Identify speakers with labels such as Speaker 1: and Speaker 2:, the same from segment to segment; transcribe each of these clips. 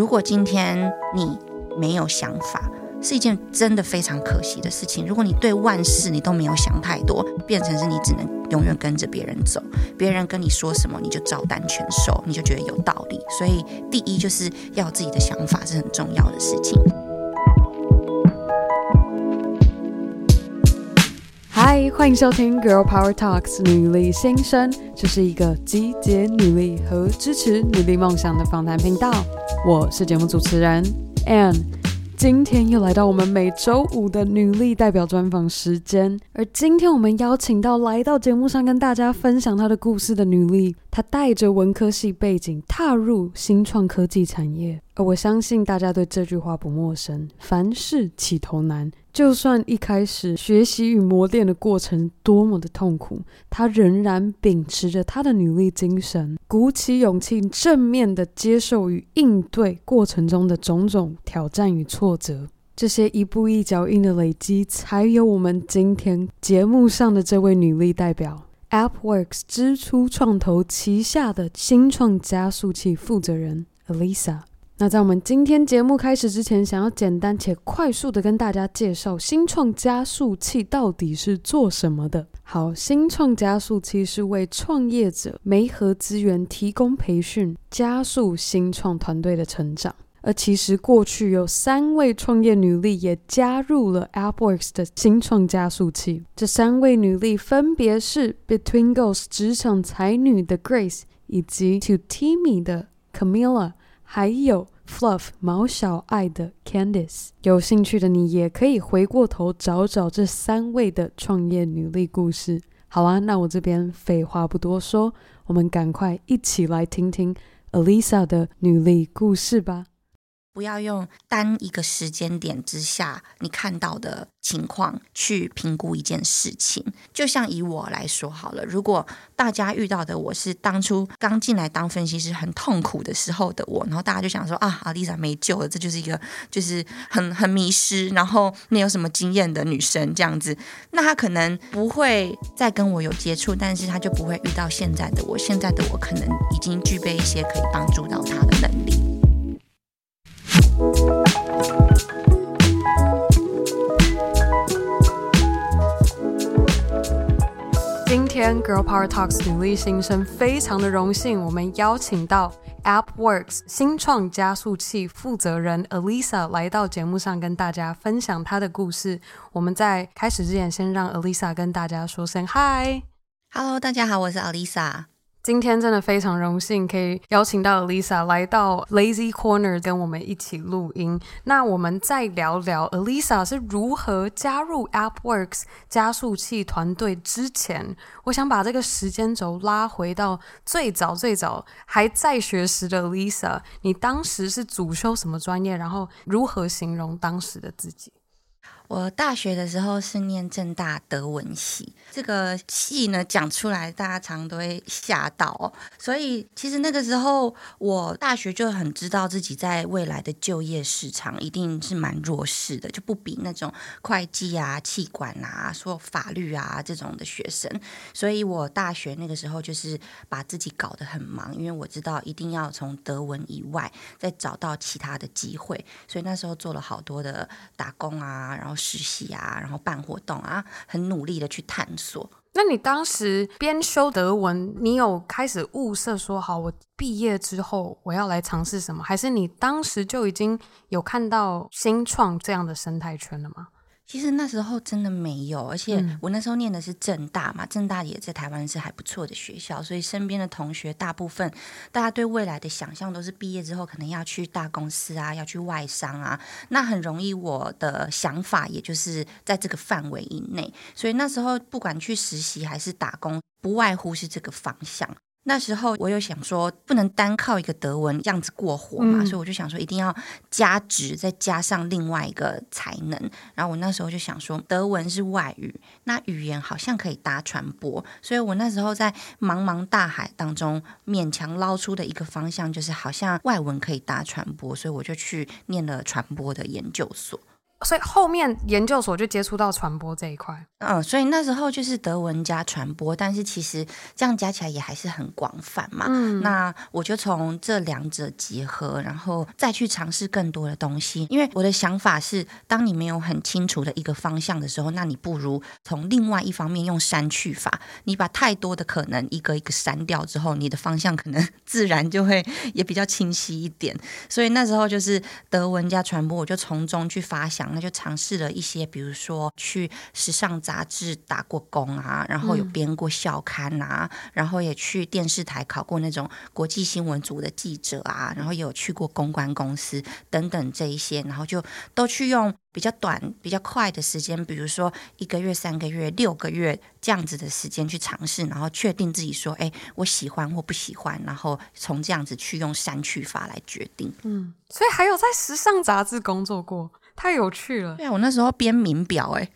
Speaker 1: 如果今天你没有想法，是一件真的非常可惜的事情。如果你对万事你都没有想太多，变成是你只能永远跟着别人走，别人跟你说什么你就照单全收，你就觉得有道理。所以第一就是要有自己的想法是很重要的事情。
Speaker 2: 嗨，欢迎收听《Girl Power Talks》女力新生，这是一个集结女力和支持女力梦想的访谈频道。我是节目主持人 Ann。今天又来到我们每周五的女力代表专访时间，而今天我们邀请到来到节目上跟大家分享她的故事的女力，她带着文科系背景踏入新创科技产业，而我相信大家对这句话不陌生：凡事起头难。就算一开始学习与磨练的过程多么的痛苦，她仍然秉持着她的女力精神，鼓起勇气，正面的接受与应对过程中的种种挑战与挫折。这些一步一脚印的累积，才有我们今天节目上的这位女力代表，AppWorks 支出创投旗下的新创加速器负责人 Alyssa。那在我们今天节目开始之前，想要简单且快速的跟大家介绍新创加速器到底是做什么的。好，新创加速器是为创业者媒合资源、提供培训，加速新创团队的成长。而其实过去有三位创业女力也加入了 AppWorks 的新创加速器，这三位女力分别是 Between Girls 职场才女的 Grace，以及 To Teamy 的 Camilla。还有 Fluff 毛小爱的 Candice，有兴趣的你也可以回过头找找这三位的创业女力故事。好啊，那我这边废话不多说，我们赶快一起来听听 Alisa 的女力故事吧。
Speaker 1: 不要用单一个时间点之下你看到的情况去评估一件事情。就像以我来说好了，如果大家遇到的我是当初刚进来当分析师很痛苦的时候的我，然后大家就想说啊，Alyssa 没救了，这就是一个就是很很迷失，然后没有什么经验的女生这样子，那她可能不会再跟我有接触，但是她就不会遇到现在的我。现在的我可能已经具备一些可以帮助到她的能。
Speaker 2: 今天 Girl Power Talks 女力新生非常的荣幸，我们邀请到 AppWorks 新创加速器负责人 Alisa 来到节目上跟大家分享她的故事。我们在开始之前，先让 Alisa 跟大家说声 Hi，Hello，
Speaker 1: 大家好，我是 Alisa。
Speaker 2: 今天真的非常荣幸，可以邀请到 Lisa 来到 Lazy Corner 跟我们一起录音。那我们再聊聊 Lisa 是如何加入 AppWorks 加速器团队之前，我想把这个时间轴拉回到最早最早还在学时的 Lisa 你当时是主修什么专业？然后如何形容当时的自己？
Speaker 1: 我大学的时候是念正大德文系，这个系呢讲出来大家常都会吓到哦。所以其实那个时候我大学就很知道自己在未来的就业市场一定是蛮弱势的，就不比那种会计啊、气管啊、说法律啊这种的学生。所以我大学那个时候就是把自己搞得很忙，因为我知道一定要从德文以外再找到其他的机会，所以那时候做了好多的打工啊，然后。实习啊，然后办活动啊，很努力的去探索。
Speaker 2: 那你当时边修德文，你有开始物色说好，我毕业之后我要来尝试什么？还是你当时就已经有看到新创这样的生态圈了吗？
Speaker 1: 其实那时候真的没有，而且我那时候念的是正大嘛，正大也在台湾是还不错的学校，所以身边的同学大部分大家对未来的想象都是毕业之后可能要去大公司啊，要去外商啊，那很容易我的想法也就是在这个范围以内，所以那时候不管去实习还是打工，不外乎是这个方向。那时候我又想说，不能单靠一个德文这样子过活嘛，嗯、所以我就想说，一定要加值，再加上另外一个才能。然后我那时候就想说，德文是外语，那语言好像可以搭传播，所以我那时候在茫茫大海当中勉强捞出的一个方向，就是好像外文可以搭传播，所以我就去念了传播的研究所。
Speaker 2: 所以后面研究所就接触到传播这一块。
Speaker 1: 嗯，所以那时候就是德文加传播，但是其实这样加起来也还是很广泛嘛。嗯，那我就从这两者结合，然后再去尝试更多的东西。因为我的想法是，当你没有很清楚的一个方向的时候，那你不如从另外一方面用删去法，你把太多的可能一个一个删掉之后，你的方向可能自然就会也比较清晰一点。所以那时候就是德文加传播，我就从中去发想。那就尝试了一些，比如说去时尚杂志打过工啊，然后有编过校刊啊，嗯、然后也去电视台考过那种国际新闻组的记者啊，然后也有去过公关公司等等这一些，然后就都去用比较短、比较快的时间，比如说一个月、三个月、六个月这样子的时间去尝试，然后确定自己说，哎，我喜欢或不喜欢，然后从这样子去用删去法来决定。嗯，
Speaker 2: 所以还有在时尚杂志工作过。太有趣了！
Speaker 1: 对啊，我那时候编名表，哎，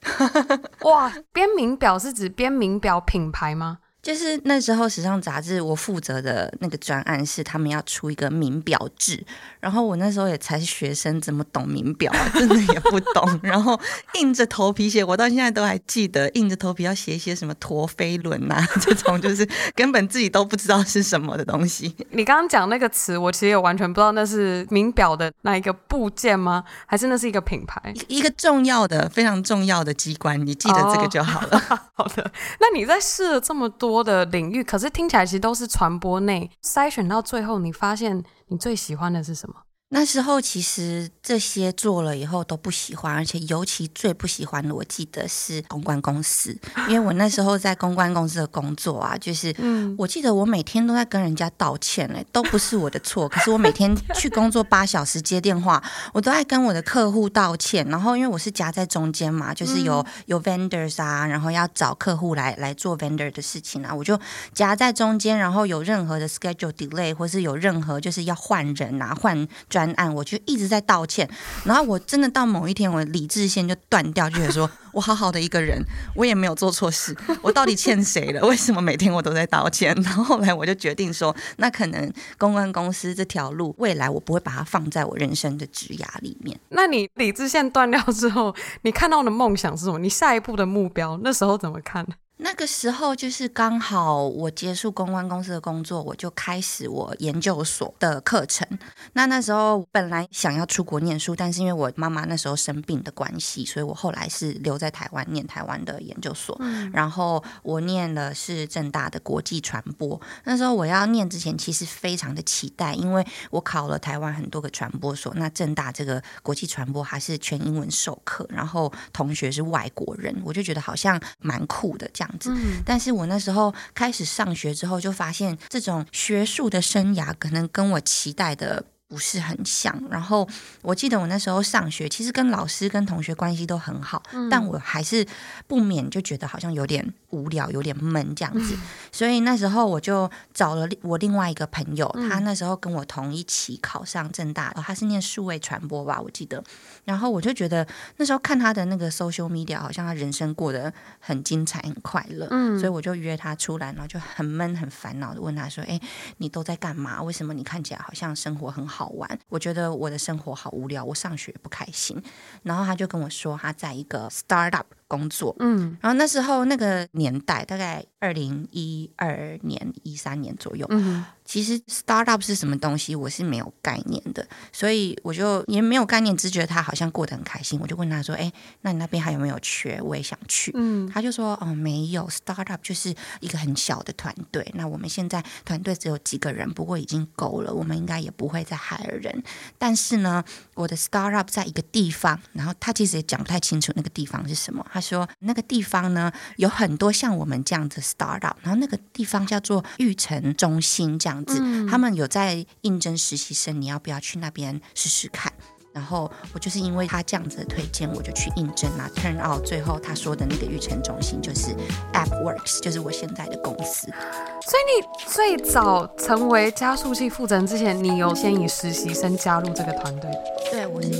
Speaker 2: 哇，编名表是指编名表品牌吗？
Speaker 1: 就是那时候时尚杂志，我负责的那个专案是他们要出一个名表志，然后我那时候也才是学生，怎么懂名表啊？真的也不懂。然后硬着头皮写，我到现在都还记得，硬着头皮要写一些什么陀飞轮啊，这种就是根本自己都不知道是什么的东西。
Speaker 2: 你刚刚讲那个词，我其实也完全不知道那是名表的那一个部件吗？还是那是一个品牌？
Speaker 1: 一个重要的、非常重要的机关，你记得这个就好了。
Speaker 2: 哦、好的，那你在试了这么多。多的领域，可是听起来其实都是传播内筛选到最后，你发现你最喜欢的是什么？
Speaker 1: 那时候其实这些做了以后都不喜欢，而且尤其最不喜欢的，我记得是公关公司，因为我那时候在公关公司的工作啊，就是，嗯，我记得我每天都在跟人家道歉嘞，都不是我的错，可是我每天去工作八小时接电话，我都爱跟我的客户道歉，然后因为我是夹在中间嘛，就是有有 vendors 啊，然后要找客户来来做 vendor 的事情啊，我就夹在中间，然后有任何的 schedule delay 或是有任何就是要换人啊换专。案我就一直在道歉，然后我真的到某一天，我的理智线就断掉，就觉得说 我好好的一个人，我也没有做错事，我到底欠谁了？为什么每天我都在道歉？然后后来我就决定说，那可能公关公司这条路，未来我不会把它放在我人生的职涯里面。
Speaker 2: 那你理智线断掉之后，你看到的梦想是什么？你下一步的目标那时候怎么看？
Speaker 1: 那个时候就是刚好我结束公关公司的工作，我就开始我研究所的课程。那那时候本来想要出国念书，但是因为我妈妈那时候生病的关系，所以我后来是留在台湾念台湾的研究所。嗯。然后我念的是正大的国际传播。那时候我要念之前，其实非常的期待，因为我考了台湾很多个传播所，那正大这个国际传播还是全英文授课，然后同学是外国人，我就觉得好像蛮酷的这样。样子，但是我那时候开始上学之后，就发现这种学术的生涯可能跟我期待的不是很像。然后我记得我那时候上学，其实跟老师跟同学关系都很好，但我还是不免就觉得好像有点无聊，有点闷这样子。所以那时候我就找了我另外一个朋友，他那时候跟我同一起考上正大，他是念数位传播吧，我记得。然后我就觉得那时候看他的那个 social media，好像他人生过得很精彩、很快乐。嗯，所以我就约他出来，然后就很闷、很烦恼的问他说：“哎，你都在干嘛？为什么你看起来好像生活很好玩？我觉得我的生活好无聊，我上学不开心。”然后他就跟我说，他在一个 startup。工作，嗯，然后那时候那个年代大概二零一二年、一三年左右，嗯，其实 startup 是什么东西，我是没有概念的，所以我就也没有概念，只觉得他好像过得很开心，我就问他说：“哎，那你那边还有没有缺？我也想去。”嗯，他就说：“哦，没有，startup 就是一个很小的团队，那我们现在团队只有几个人，不过已经够了，我们应该也不会再 hire 人。但是呢，我的 startup 在一个地方，然后他其实也讲不太清楚那个地方是什么。”他说那个地方呢，有很多像我们这样子 startup，然后那个地方叫做育成中心这样子，嗯、他们有在应征实习生，你要不要去那边试试看？然后我就是因为他这样子的推荐，我就去应征啦。Turn out 最后他说的那个育成中心就是 AppWorks，就是我现在的公司。
Speaker 2: 所以你最早成为加速器负责人之前，你有先以实习生加入这个团队？
Speaker 1: 对，我是。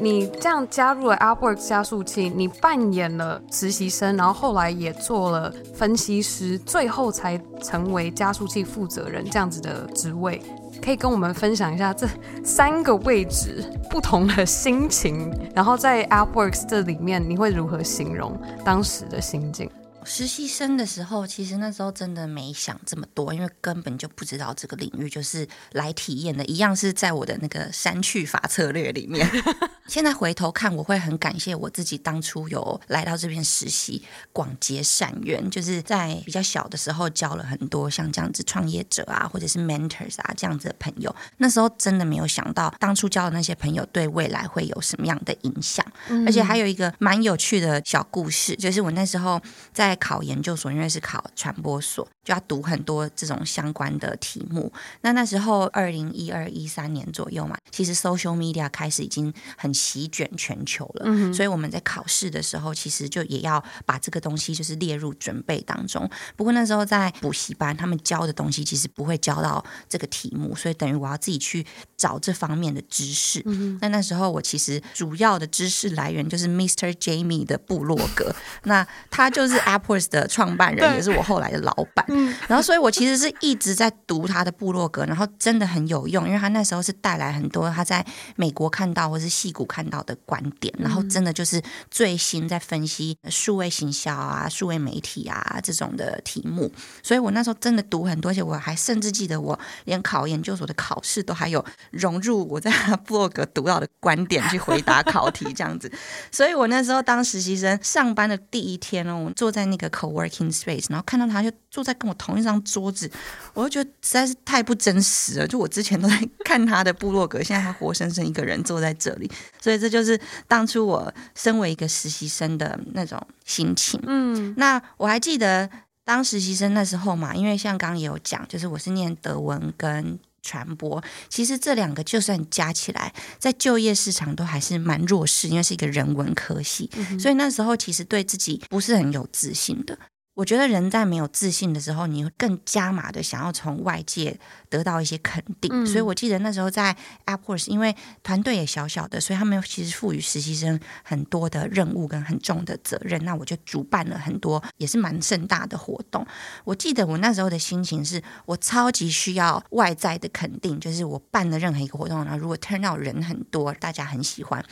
Speaker 2: 你这样加入了 AppWorks 加速器，你扮演了实习生，然后后来也做了分析师，最后才成为加速器负责人这样子的职位。可以跟我们分享一下这三个位置不同的心情，然后在 AppWorks 这里面你会如何形容当时的心境？
Speaker 1: 实习生的时候，其实那时候真的没想这么多，因为根本就不知道这个领域，就是来体验的，一样是在我的那个删去法策略里面。现在回头看，我会很感谢我自己当初有来到这边实习，广结善缘，就是在比较小的时候交了很多像这样子创业者啊，或者是 mentors 啊这样子的朋友。那时候真的没有想到，当初交的那些朋友对未来会有什么样的影响。嗯。而且还有一个蛮有趣的小故事，就是我那时候在。在考研究所，因为是考传播所，就要读很多这种相关的题目。那那时候二零一二一三年左右嘛，其实 social media 开始已经很席卷全球了。嗯，所以我们在考试的时候，其实就也要把这个东西就是列入准备当中。不过那时候在补习班，他们教的东西其实不会教到这个题目，所以等于我要自己去找这方面的知识。嗯，那那时候我其实主要的知识来源就是 Mr. Jamie 的部落格，那他就是 App。AppWorks 的创办人也是我后来的老板，然后所以我其实是一直在读他的部落格，然后真的很有用，因为他那时候是带来很多他在美国看到或是戏谷看到的观点，然后真的就是最新在分析数位行销啊、数位媒体啊这种的题目，所以我那时候真的读很多，而且我还甚至记得我连考研究所的考试都还有融入我在他部落格读到的观点去回答考题这样子，所以我那时候当实习生上班的第一天哦，我坐在那个。一个 co-working space，然后看到他就坐在跟我同一张桌子，我就觉得实在是太不真实了。就我之前都在看他的部落格，现在他活生生一个人坐在这里，所以这就是当初我身为一个实习生的那种心情。嗯，那我还记得当实习生那时候嘛，因为像刚刚也有讲，就是我是念德文跟。传播其实这两个就算加起来，在就业市场都还是蛮弱势，因为是一个人文科系，嗯，所以那时候其实对自己不是很有自信的。我觉得人在没有自信的时候，你会更加码的想要从外界得到一些肯定。嗯、所以我记得那时候在 AppWorks，因为团队也小小的，所以他们其实赋予实习生很多的任务跟很重的责任。那我就主办了很多也是蛮盛大的活动。我记得我那时候的心情是我超级需要外在的肯定，就是我办的任何一个活动，然后如果 turn out 人很多，大家很喜欢。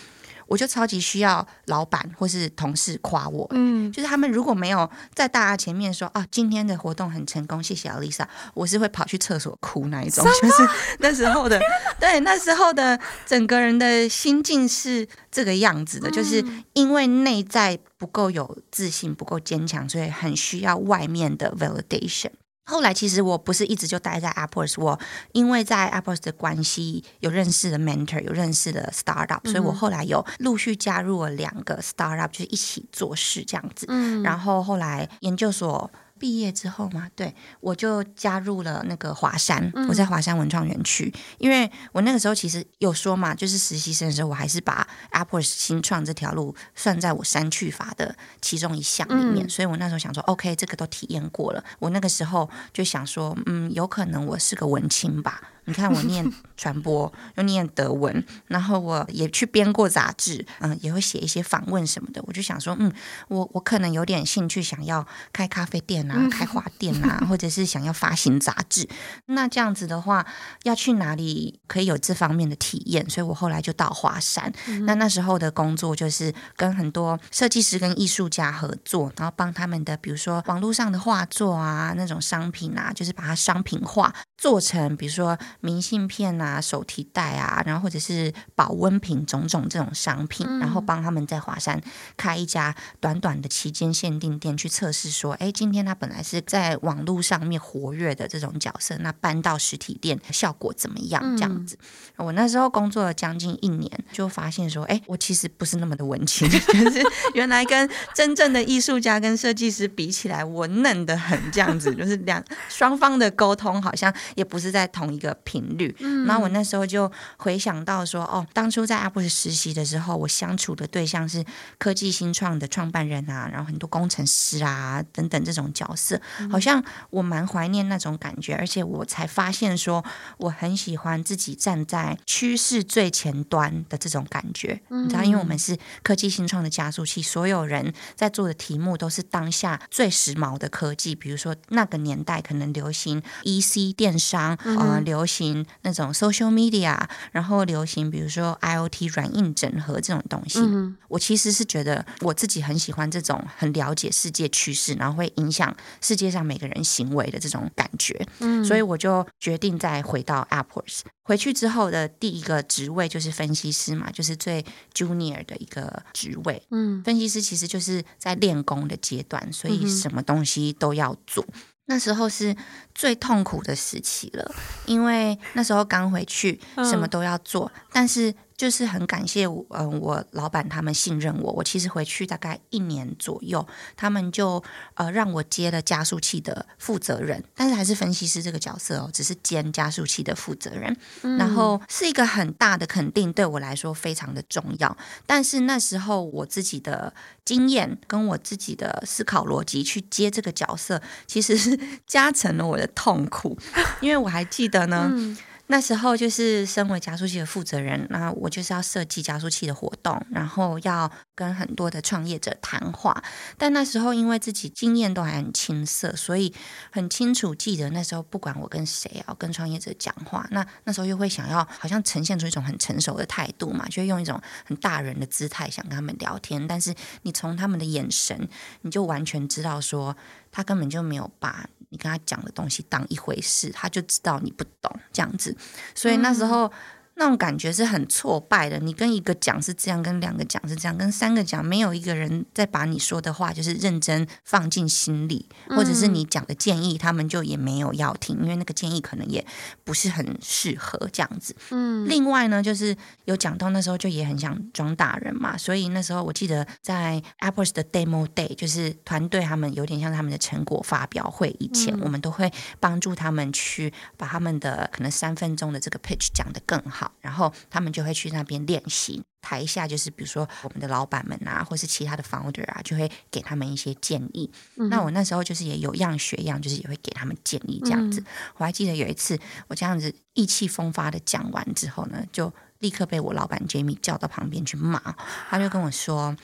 Speaker 1: 我就超级需要老板或是同事夸我，嗯，就是他们如果没有在大家前面说啊，今天的活动很成功，谢谢 Alyssa，我是会跑去厕所哭那一种，就是那时候的，对，那时候的整个人的心境是这个样子的，就是因为内在不够有自信，不够坚强，所以很需要外面的 validation。后来其实我不是一直就待在 AppWorks，我因为在 AppWorks 的关系有认识的 mentor，有认识的 startup，所以我后来有陆续加入了两个 startup，就是一起做事这样子。嗯，然后后来研究所。毕业之后嘛，对，我就加入了那个华山，我在华山文创园区，嗯，因为我那个时候其实有说嘛，就是实习生的时候，我还是把 AppWorks 新创这条路算在我删去法的其中一项里面，嗯，所以我那时候想说，OK，这个都体验过了，我那个时候就想说，嗯，有可能我是个文青吧。你看，我念传播，又念德文，然后我也去编过杂志，嗯，也会写一些访问什么的。我就想说，嗯，我我可能有点兴趣，想要开咖啡店啊，开花店啊，或者是想要发行杂志。那这样子的话，要去哪里可以有这方面的体验？所以我后来就到华山。那那时候的工作就是跟很多设计师跟艺术家合作，然后帮他们的，比如说网络上的画作啊，那种商品啊，就是把它商品化，做成比如说。明信片啊，手提袋啊，然后或者是保温瓶，种种这种商品，嗯、然后帮他们在华山开一家短短的期间限定店，去测试说，哎，今天他本来是在网络上面活跃的这种角色，那搬到实体店效果怎么样？这样子，嗯、我那时候工作了将近一年，就发现说，哎，我其实不是那么的文青，就是原来跟真正的艺术家跟设计师比起来，我嫩的很，这样子，就是两双方的沟通好像也不是在同一个。频率。嗯，然后我那时候就回想到说，哦，当初在 Apple 实习的时候，我相处的对象是科技新创的创办人啊，然后很多工程师啊等等这种角色，好像我蛮怀念那种感觉，而且我才发现说，我很喜欢自己站在趋势最前端的这种感觉。你知道，因为我们是科技新创的加速器，所有人在做的题目都是当下最时髦的科技，比如说那个年代可能流行 EC 电商，嗯、呃，流行那种 social media，然后流行比如说 IoT 软硬整合这种东西。嗯、我其实是觉得我自己很喜欢这种很了解世界趋势，然后会影响世界上每个人行为的这种感觉。嗯，所以我就决定再回到 AppWorks。回去之后的第一个职位就是分析师嘛，就是最 junior 的一个职位。嗯，分析师其实就是在练功的阶段，所以什么东西都要做。那时候是最痛苦的时期了，因为那时候刚回去，什么都要做，但是。就是很感谢我，嗯，我老板他们信任我。我其实回去大概一年左右，他们就呃让我接了加速器的负责人，但是还是分析师这个角色哦，只是兼加速器的负责人。嗯。然后是一个很大的肯定，对我来说非常的重要。但是那时候我自己的经验跟我自己的思考逻辑去接这个角色，其实是 加成了我的痛苦，因为我还记得呢。嗯那时候就是身为加速器的负责人，那我就是要设计加速器的活动，然后要跟很多的创业者谈话。但那时候因为自己经验都还很青涩，所以很清楚记得那时候不管我跟谁啊跟创业者讲话，那那时候又会想要好像呈现出一种很成熟的态度嘛，就用一种很大人的姿态想跟他们聊天。但是你从他们的眼神，你就完全知道说他根本就没有把。你跟他讲的东西当一回事，他就知道你不懂这样子，所以那时候。那种感觉是很挫败的。你跟一个讲是这样，跟两个讲是这样，跟三个讲，没有一个人在把你说的话就是认真放进心里，或者是你讲的建议，他们就也没有要听，因为那个建议可能也不是很适合这样子。嗯。另外呢，就是有讲到那时候就也很想装大人嘛，所以那时候我记得在 AppWorks 的 Demo Day，就是团队他们有点像他们的成果发表会以前，我们都会帮助他们去把他们的可能三分钟的这个 pitch 讲得更好。然后他们就会去那边练习，台下就是比如说我们的老板们啊，或是其他的 founder 啊，就会给他们一些建议。嗯、那我那时候就是也有样学样，就是也会给他们建议这样子。嗯、我还记得有一次我这样子意气风发的讲完之后呢，就立刻被我老板 Jamie 叫到旁边去骂，他就跟我说：“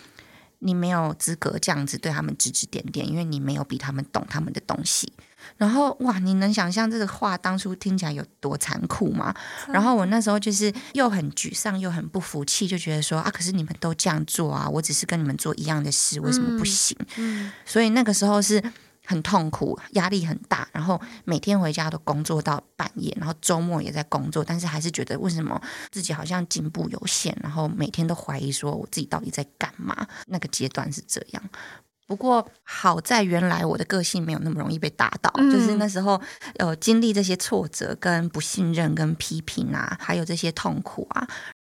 Speaker 1: 你没有资格这样子对他们指指点点，因为你没有比他们懂他们的东西。”然后哇，你能想象这个话当初听起来有多残酷吗？然后我那时候就是又很沮丧又很不服气，就觉得说啊，可是你们都这样做啊，我只是跟你们做一样的事，为什么不行？嗯，所以那个时候是很痛苦，压力很大，然后每天回家都工作到半夜，然后周末也在工作，但是还是觉得为什么自己好像进步有限，然后每天都怀疑说我自己到底在干嘛？那个阶段是这样。不过好在原来我的个性没有那么容易被打倒，嗯、就是那时候呃经历这些挫折、跟不信任、跟批评啊，还有这些痛苦啊。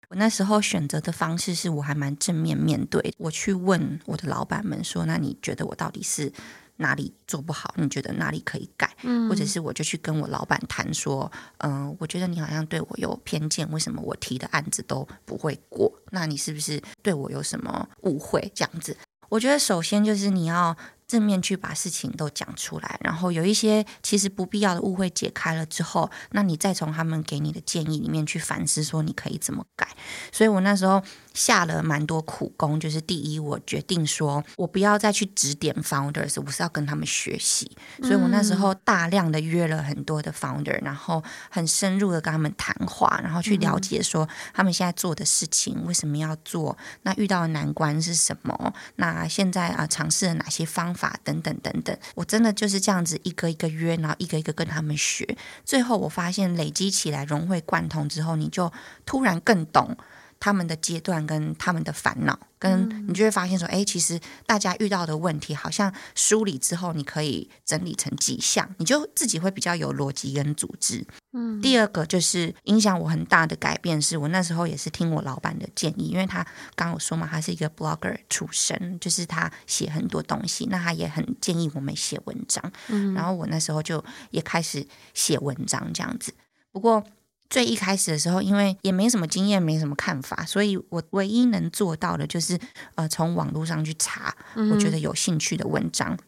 Speaker 1: 我那时候选择的方式是我还蛮正面面对，我去问我的老板们说：“那你觉得我到底是哪里做不好？你觉得哪里可以改？”嗯、或者是我就去跟我老板谈说：“嗯、呃，我觉得你好像对我有偏见，为什么我提的案子都不会过？那你是不是对我有什么误会？这样子。”我觉得首先就是你要正面去把事情都讲出来，然后有一些其实不必要的误会解开了之后，那你再从他们给你的建议里面去反思，说你可以怎么改。所以我那时候下了蛮多苦功，就是第一，我决定说我不要再去指点 founders，我是要跟他们学习。所以我那时候大量的约了很多的 founder，然后很深入的跟他们谈话，然后去了解说他们现在做的事情为什么要做，那遇到的难关是什么，那现在啊尝试了哪些方法。法等等等等，我真的就是这样子一个一个约，然后一个一个跟他们学。最后我发现累积起来融会贯通之后，你就突然更懂他们的阶段跟他们的烦恼。跟你就会发现说，哎，其实大家遇到的问题，好像梳理之后，你可以整理成几项，你就自己会比较有逻辑跟组织。嗯，第二个就是影响我很大的改变，是我那时候也是听我老板的建议，因为他刚刚有说嘛，他是一个 blogger 出身，就是他写很多东西，那他也很建议我们写文章。嗯，然后我那时候就也开始写文章这样子。不过最一开始的时候，因为也没什么经验，没什么看法，所以我唯一能做到的就是呃，从网络上去查我觉得有兴趣的文章。嗯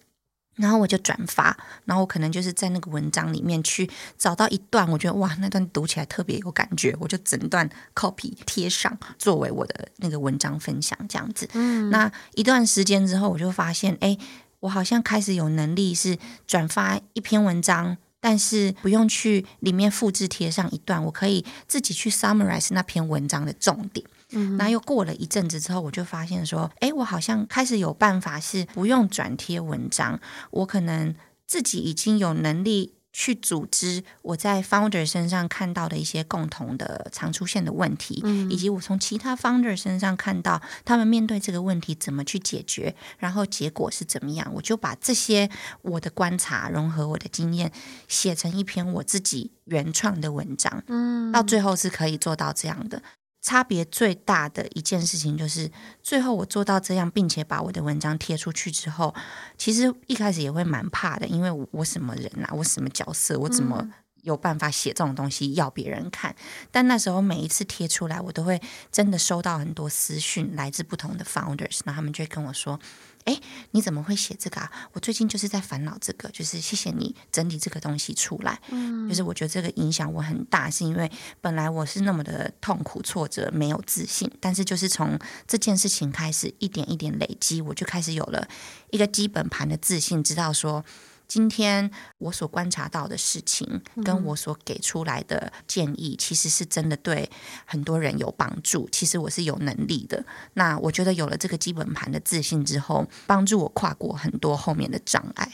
Speaker 1: 然后我就转发，然后我可能就是在那个文章里面去找到一段，我觉得哇，那段读起来特别有感觉，我就整段 copy 贴上作为我的那个文章分享这样子。嗯，那一段时间之后，我就发现，哎，我好像开始有能力是转发一篇文章。但是不用去里面复制贴上一段，我可以自己去 summarize 那篇文章的重点。嗯，那又过了一阵子之后，我就发现说，哎，我好像开始有办法是不用转贴文章，我可能自己已经有能力。去组织我在 founder 身上看到的一些共同的常出现的问题，嗯，以及我从其他 founder 身上看到他们面对这个问题怎么去解决，然后结果是怎么样，我就把这些我的观察融合我的经验，写成一篇我自己原创的文章，嗯，到最后是可以做到这样的。差别最大的一件事情就是，最后我做到这样，并且把我的文章贴出去之后，其实一开始也会蛮怕的，因为我，我什么人啊，我什么角色，我怎么有办法写这种东西要别人看？但那时候每一次贴出来，我都会真的收到很多私讯，来自不同的 founders，那他们就会跟我说。哎，你怎么会写这个啊？我最近就是在烦恼这个，就是谢谢你整理这个东西出来。嗯，就是我觉得这个影响我很大，是因为本来我是那么的痛苦、挫折、没有自信，但是就是从这件事情开始，一点一点累积，我就开始有了一个基本盘的自信，知道说。今天我所观察到的事情，跟我所给出来的建议，其实是真的对很多人有帮助。其实我是有能力的。那我觉得有了这个基本盘的自信之后，帮助我跨过很多后面的障碍。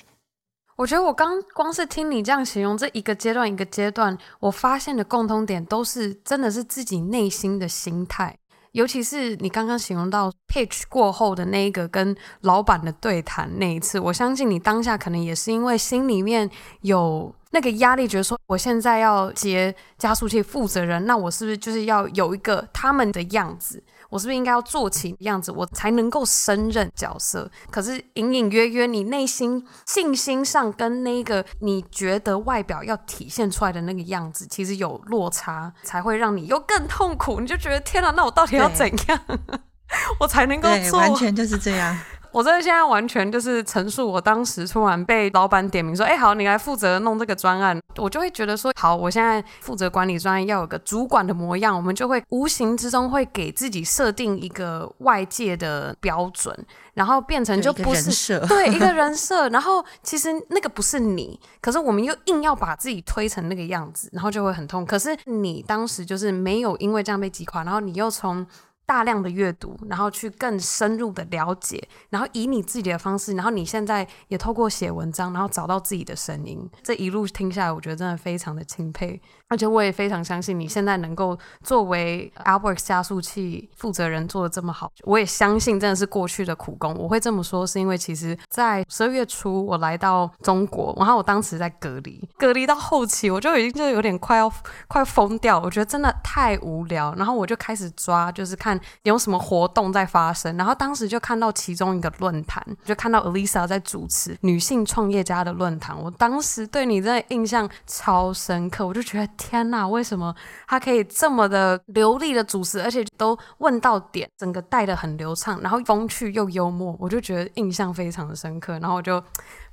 Speaker 2: 我觉得我刚光是听你这样形容这一个阶段一个阶段，我发现的共通点都是真的是自己内心的心态。尤其是你刚刚形容到 pitch 过后的那一个跟老板的对谈那一次，我相信你当下可能也是因为心里面有那个压力，觉得说我现在要接加速器负责人，那我是不是就是要有一个他们的样子？我是不是应该要做起样子，我才能够胜任角色？可是隐隐约约，你内心信心上跟那个你觉得外表要体现出来的那个样子，其实有落差，才会让你又更痛苦。你就觉得天哪，那我到底要怎样，我才能够做？
Speaker 1: 完全就是这样。
Speaker 2: 我真的现在完全就是陈述我当时突然被老板点名说：“哎、欸，好，你来负责弄这个专案。”我就会觉得说：“好，我现在负责管理专案，要有个主管的模样。”我们就会无形之中会给自己设定一个外界的标准，然后变成就不是 对 一个人设。然后其实那个不是你，可是我们又硬要把自己推成那个样子，然后就会很痛。可是你当时就是没有因为这样被击垮，然后你又从。大量的阅读，然后去更深入的了解，然后以你自己的方式，然后你现在也透过写文章，然后找到自己的声音。这一路听下来，我觉得真的非常的钦佩，而且我也非常相信你现在能够作为 Alberts 加速器负责人做的这么好。我也相信真的是过去的苦功。我会这么说，是因为其实在十二月初我来到中国，然后我当时在隔离，隔离到后期我就已经就有点快要快疯掉，我觉得真的太无聊，然后我就开始抓，就是看。有什么活动在发生？然后当时就看到其中一个论坛，就看到 Elisa 在主持女性创业家的论坛。我当时对你真的印象超深刻，我就觉得天哪，为什么他可以这么的流利的主持，而且都问到点，整个带的很流畅，然后风趣又幽默，我就觉得印象非常的深刻。然后我就。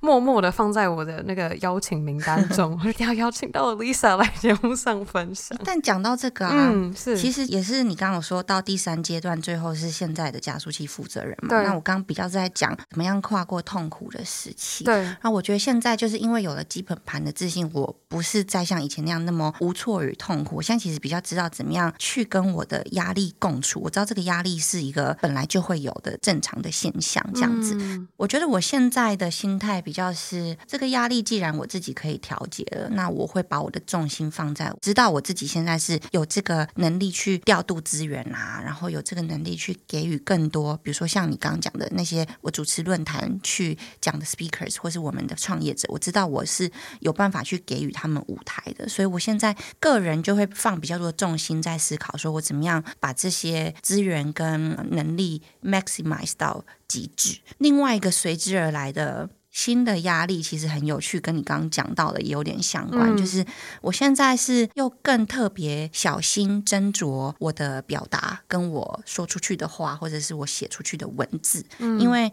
Speaker 2: 默默的放在我的那个邀请名单中，我一定要邀请到 Lisa 来节目上分享。
Speaker 1: 但讲到这个啊，嗯，是，其实也是你刚刚有说到第三阶段，最后是现在的加速器负责人嘛？对。那我刚刚比较在讲怎么样跨过痛苦的时期。
Speaker 2: 对。
Speaker 1: 那我觉得现在就是因为有了基本盘的自信，我不是再像以前那样那么无措与痛苦。我现在其实比较知道怎么样去跟我的压力共处。我知道这个压力是一个本来就会有的正常的现象，这样子。嗯。我觉得我现在的心态比。就是这个压力，既然我自己可以调节了，那我会把我的重心放在知道我自己现在是有这个能力去调度资源啊，然后有这个能力去给予更多，比如说像你刚刚讲的那些我主持论坛去讲的 speakers，或是我们的创业者，我知道我是有办法去给予他们舞台的，所以我现在个人就会放比较多的重心在思考，说我怎么样把这些资源跟能力 maximize 到极致。另外一个随之而来的。新的压力其实很有趣，跟你刚刚讲到的也有点相关。嗯、就是我现在是又更特别小心斟酌我的表达，跟我说出去的话，或者是我写出去的文字，嗯、因为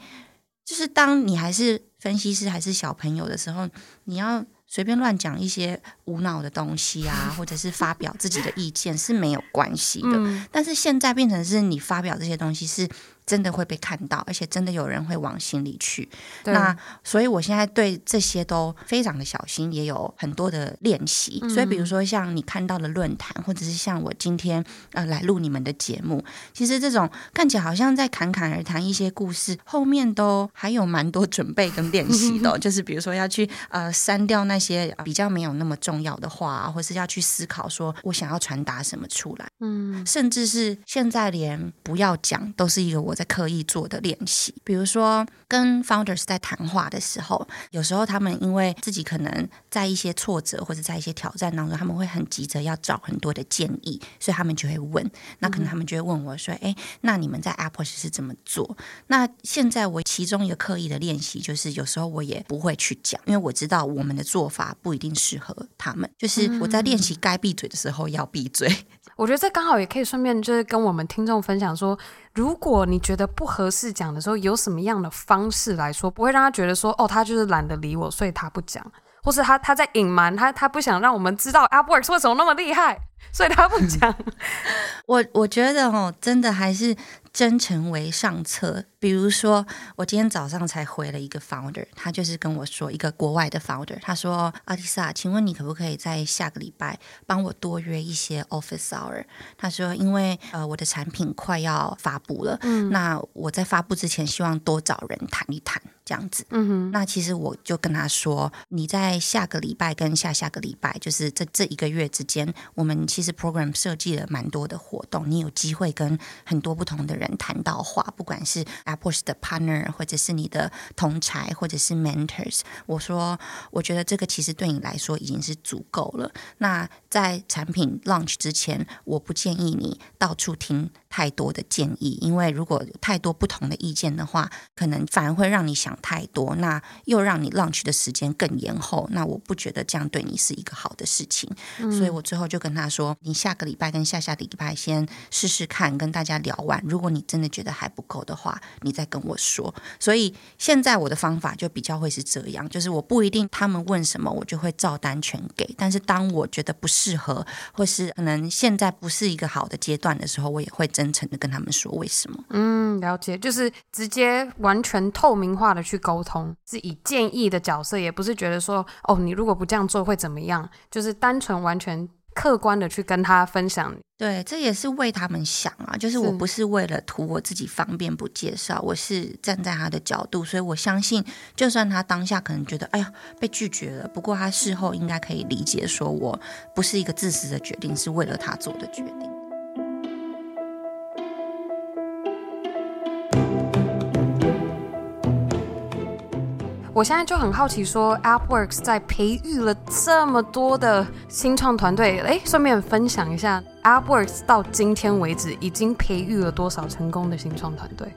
Speaker 1: 就是当你还是分析师还是小朋友的时候，你要随便乱讲一些无脑的东西啊，或者是发表自己的意见是没有关系的。嗯、但是现在变成是你发表这些东西是。真的会被看到，而且真的有人会往心里去。那所以，我现在对这些都非常的小心，也有很多的练习。嗯、所以，比如说像你看到的论坛，或者是像我今天呃来录你们的节目，其实这种看起来好像在侃侃而谈一些故事，后面都还有蛮多准备跟练习的。就是比如说要去呃删掉那些比较没有那么重要的话，啊，或是要去思考说我想要传达什么出来。嗯，甚至是现在连不要讲都是一个我在。刻意做的练习，比如说跟 founders 在谈话的时候，有时候他们因为自己可能在一些挫折或者在一些挑战当中，他们会很急着要找很多的建议，所以他们就会问。那可能他们就会问我说：“哎，那你们在 Apple 是怎么做？”那现在我其中一个刻意的练习就是，有时候我也不会去讲，因为我知道我们的做法不一定适合他们。就是我在练习该闭嘴的时候要闭嘴。
Speaker 2: 我觉得这刚好也可以顺便就是跟我们听众分享说，如果你觉得不合适讲的时候，有什么样的方式来说，不会让他觉得说，哦，他就是懒得理我，所以他不讲，或是他他在隐瞒，他他不想让我们知道 AppWorks 为什么那么厉害，所以他不讲。
Speaker 1: 我我觉得哦，真的还是。真诚为上策。比如说，我今天早上才回了一个 founder，他就是跟我说，一个国外的 founder，他说：“阿蒂萨，请问你可不可以在下个礼拜帮我多约一些 office hour？” 他说：“因为呃，我的产品快要发布了，嗯，那我在发布之前，希望多找人谈一谈，这样子。嗯哼，那其实我就跟他说，你在下个礼拜跟下下个礼拜，就是这这一个月之间，我们其实 program 设计了蛮多的活动，你有机会跟很多不同的人。人谈到话，不管是 Apple 的 partner，或者是你的同才，或者是 mentors，我说，我觉得这个其实对你来说已经是足够了。那在产品 launch 之前，我不建议你到处听太多的建议，因为如果有太多不同的意见的话，可能反而会让你想太多，那又让你 launch 的时间更延后。那我不觉得这样对你是一个好的事情。嗯、所以我最后就跟他说，你下个礼拜跟下下个礼拜先试试看，跟大家聊完，如果你真的觉得还不够的话，你再跟我说。所以现在我的方法就比较会是这样，就是我不一定他们问什么，我就会照单全给。但是当我觉得不适合，或是可能现在不是一个好的阶段的时候，我也会真诚的跟他们说为什么。
Speaker 2: 嗯，了解，就是直接完全透明化的去沟通，是以建议的角色，也不是觉得说哦，你如果不这样做会怎么样，就是单纯完全。客观的去跟他分享，
Speaker 1: 对，这也是为他们想啊，就是我不是为了图我自己方便不介绍，我是站在他的角度，所以我相信，就算他当下可能觉得哎呀被拒绝了，不过他事后应该可以理解，说我不是一个自私的决定，是为了他做的决定。
Speaker 2: 我现在就很好奇，说 AppWorks 在培育了这么多的新创团队，哎，顺便分享一下，AppWorks 到今天为止已经培育了多少成功的新创团
Speaker 1: 队？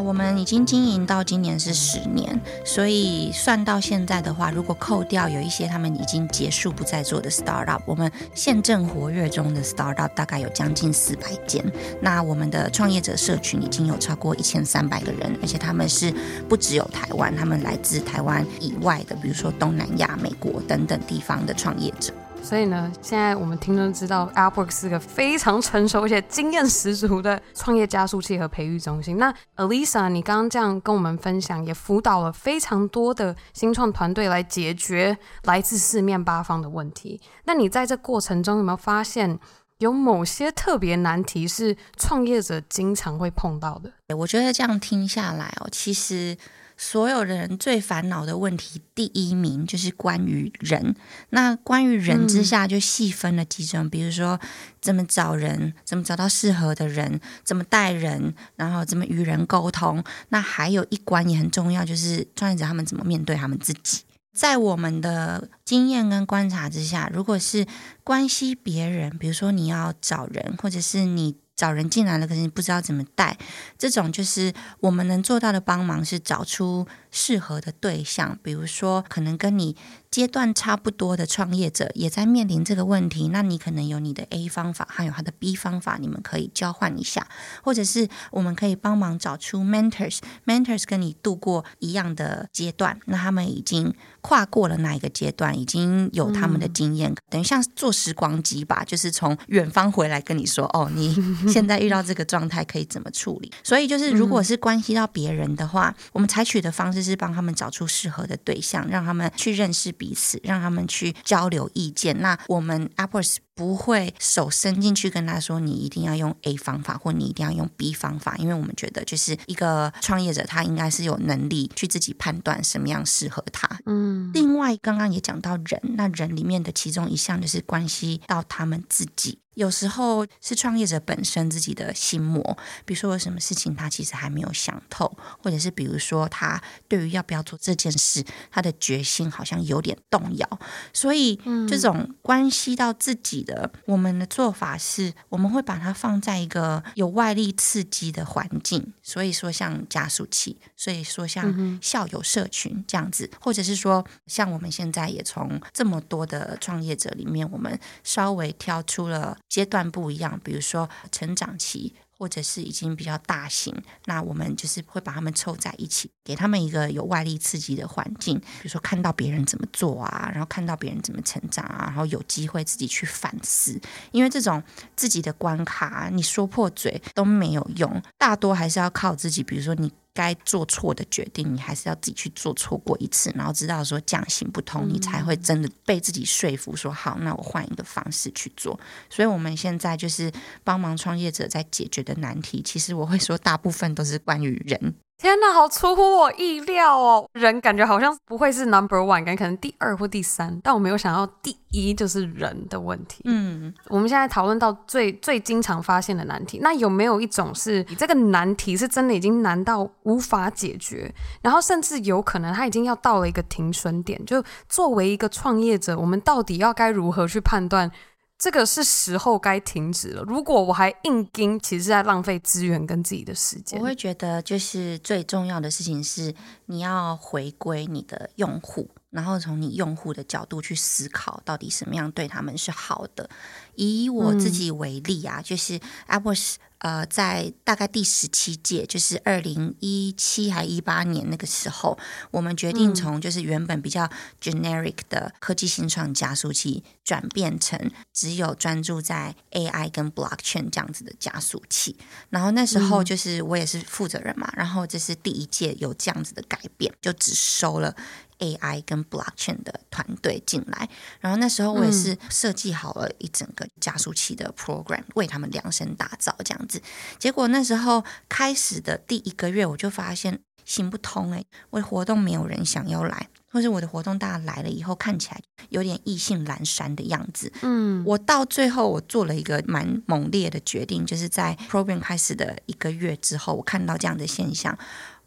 Speaker 1: 我们已经经营到今年是十年，所以算到现在的话，如果扣掉有一些他们已经结束不再做的 startup，我们现正活跃中的 startup 大概有将近四百间。那我们的创业者社群已经有超过一千三百个人，而且他们是不只有台湾，他们来自台湾以外的，比如说东南亚、美国等等地方的创业者。
Speaker 2: 所以呢，现在我们听众知道 a p p w o r k 是个非常成熟而且经验十足的创业加速器和培育中心。那 Alisa，你刚刚这样跟我们分享，也辅导了非常多的新创团队来解决来自四面八方的问题。那你在这过程中有没有发现，有某些特别难题是创业者经常会碰到的？
Speaker 1: 我觉得这样听下来哦，其实。所有的人最烦恼的问题，第一名就是关于人。那关于人之下，就细分了几种，嗯、比如说怎么找人，怎么找到适合的人，怎么带人，然后怎么与人沟通。那还有一关也很重要，就是创业者他们怎么面对他们自己。在我们的经验跟观察之下，如果是关系别人，比如说你要找人，或者是你。找人进来了，可是你不知道怎么带，这种就是我们能做到的帮忙是找出适合的对象，比如说可能跟你阶段差不多的创业者也在面临这个问题，那你可能有你的 A 方法，还有他的 B 方法，你们可以交换一下，或者是我们可以帮忙找出 mentors，mentors 跟你度过一样的阶段，那他们已经跨过了那一个阶段，已经有他们的经验，嗯、等于像做时光机吧，就是从远方回来跟你说，哦，你现在遇到这个状态可以怎么处理？所以就是如果是关系到别人的话，我们采取的方式是帮他们找出适合的对象，让他们去认识彼此，让他们去交流意见。那我们 apples 不会手伸进去跟他说，你一定要用 A 方法，或你一定要用 B 方法，因为我们觉得就是一个创业者，他应该是有能力去自己判断什么样适合他。嗯，另外刚刚也讲到人，那人里面的其中一项就是关系到他们自己。有时候是创业者本身自己的心魔，比如说有什么事情他其实还没有想透，或者是比如说他对于要不要做这件事，他的决心好像有点动摇。所以这种关系到自己的，我们的做法是，我们会把它放在一个有外力刺激的环境，所以说像加速器，所以说像校友社群这样子，或者是说像我们现在也从这么多的创业者里面，我们稍微挑出了。阶段不一样，比如说成长期，或者是已经比较大型，那我们就是会把他们凑在一起，给他们一个有外力刺激的环境，比如说看到别人怎么做啊，然后看到别人怎么成长啊，然后有机会自己去反思，因为这种自己的关卡，你说破嘴都没有用，大多还是要靠自己，比如说你。该做错的决定，你还是要自己去做错过一次，然后知道说这样行不通，你才会真的被自己说服说好，那我换一个方式去做。所以，我们现在就是帮忙创业者在解决的难题，其实我会说大部分都是关于人。
Speaker 2: 天呐，好出乎我意料哦！人感觉好像不会是 number one，感觉可能第二或第三，但我没有想到第一就是人的问题。嗯，我们现在讨论到最最经常发现的难题，那有没有一种是你这个难题是真的已经难到无法解决，然后甚至有可能它已经要到了一个停损点？就作为一个创业者，我们到底要该如何去判断？这个是时候该停止了。如果我还硬盯，其实是在浪费资源跟自己的时间。
Speaker 1: 我会觉得，就是最重要的事情是，你要回归你的用户，然后从你用户的角度去思考，到底什么样对他们是好的。以我自己为例啊，嗯、就是 AppWorks。呃，在大概第十七届，就是二零一七还一八年那个时候，我们决定从就是原本比较 generic 的科技新创加速器，转变成只有专注在 AI 跟 blockchain 这样子的加速器。然后那时候就是我也是负责人嘛，然后这是第一届有这样子的改变，就只收了。AI 跟 Blockchain 的团队进来，然后那时候我也是设计好了一整个加速器的 program，为他们量身打造这样子。结果那时候开始的第一个月，我就发现行不通诶，我的活动没有人想要来，或是我的活动大家来了以后看起来有点意兴阑珊的样子。嗯，我到最后我做了一个蛮猛烈的决定，就是在 program 开始的一个月之后，我看到这样的现象。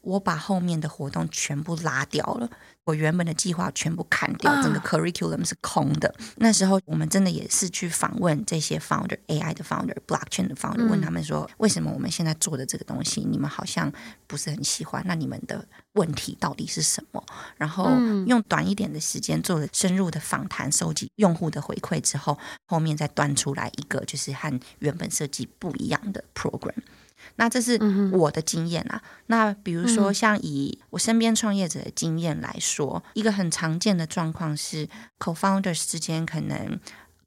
Speaker 1: 我把后面的活动全部拉掉了，我原本的计划全部砍掉，整个 curriculum 是空的。那时候我们真的也是去访问这些 founder，AI 的 founder，blockchain 的 founder，问他们说，为什么我们现在做的这个东西，你们好像不是很喜欢？那你们的问题到底是什么？然后用短一点的时间做了深入的访谈，收集用户的回馈之后，后面再端出来一个就是和原本设计不一样的 program。那这是我的经验啊。那比如说，像以我身边创业者的经验来说，一个很常见的状况是，co-founders 之间可能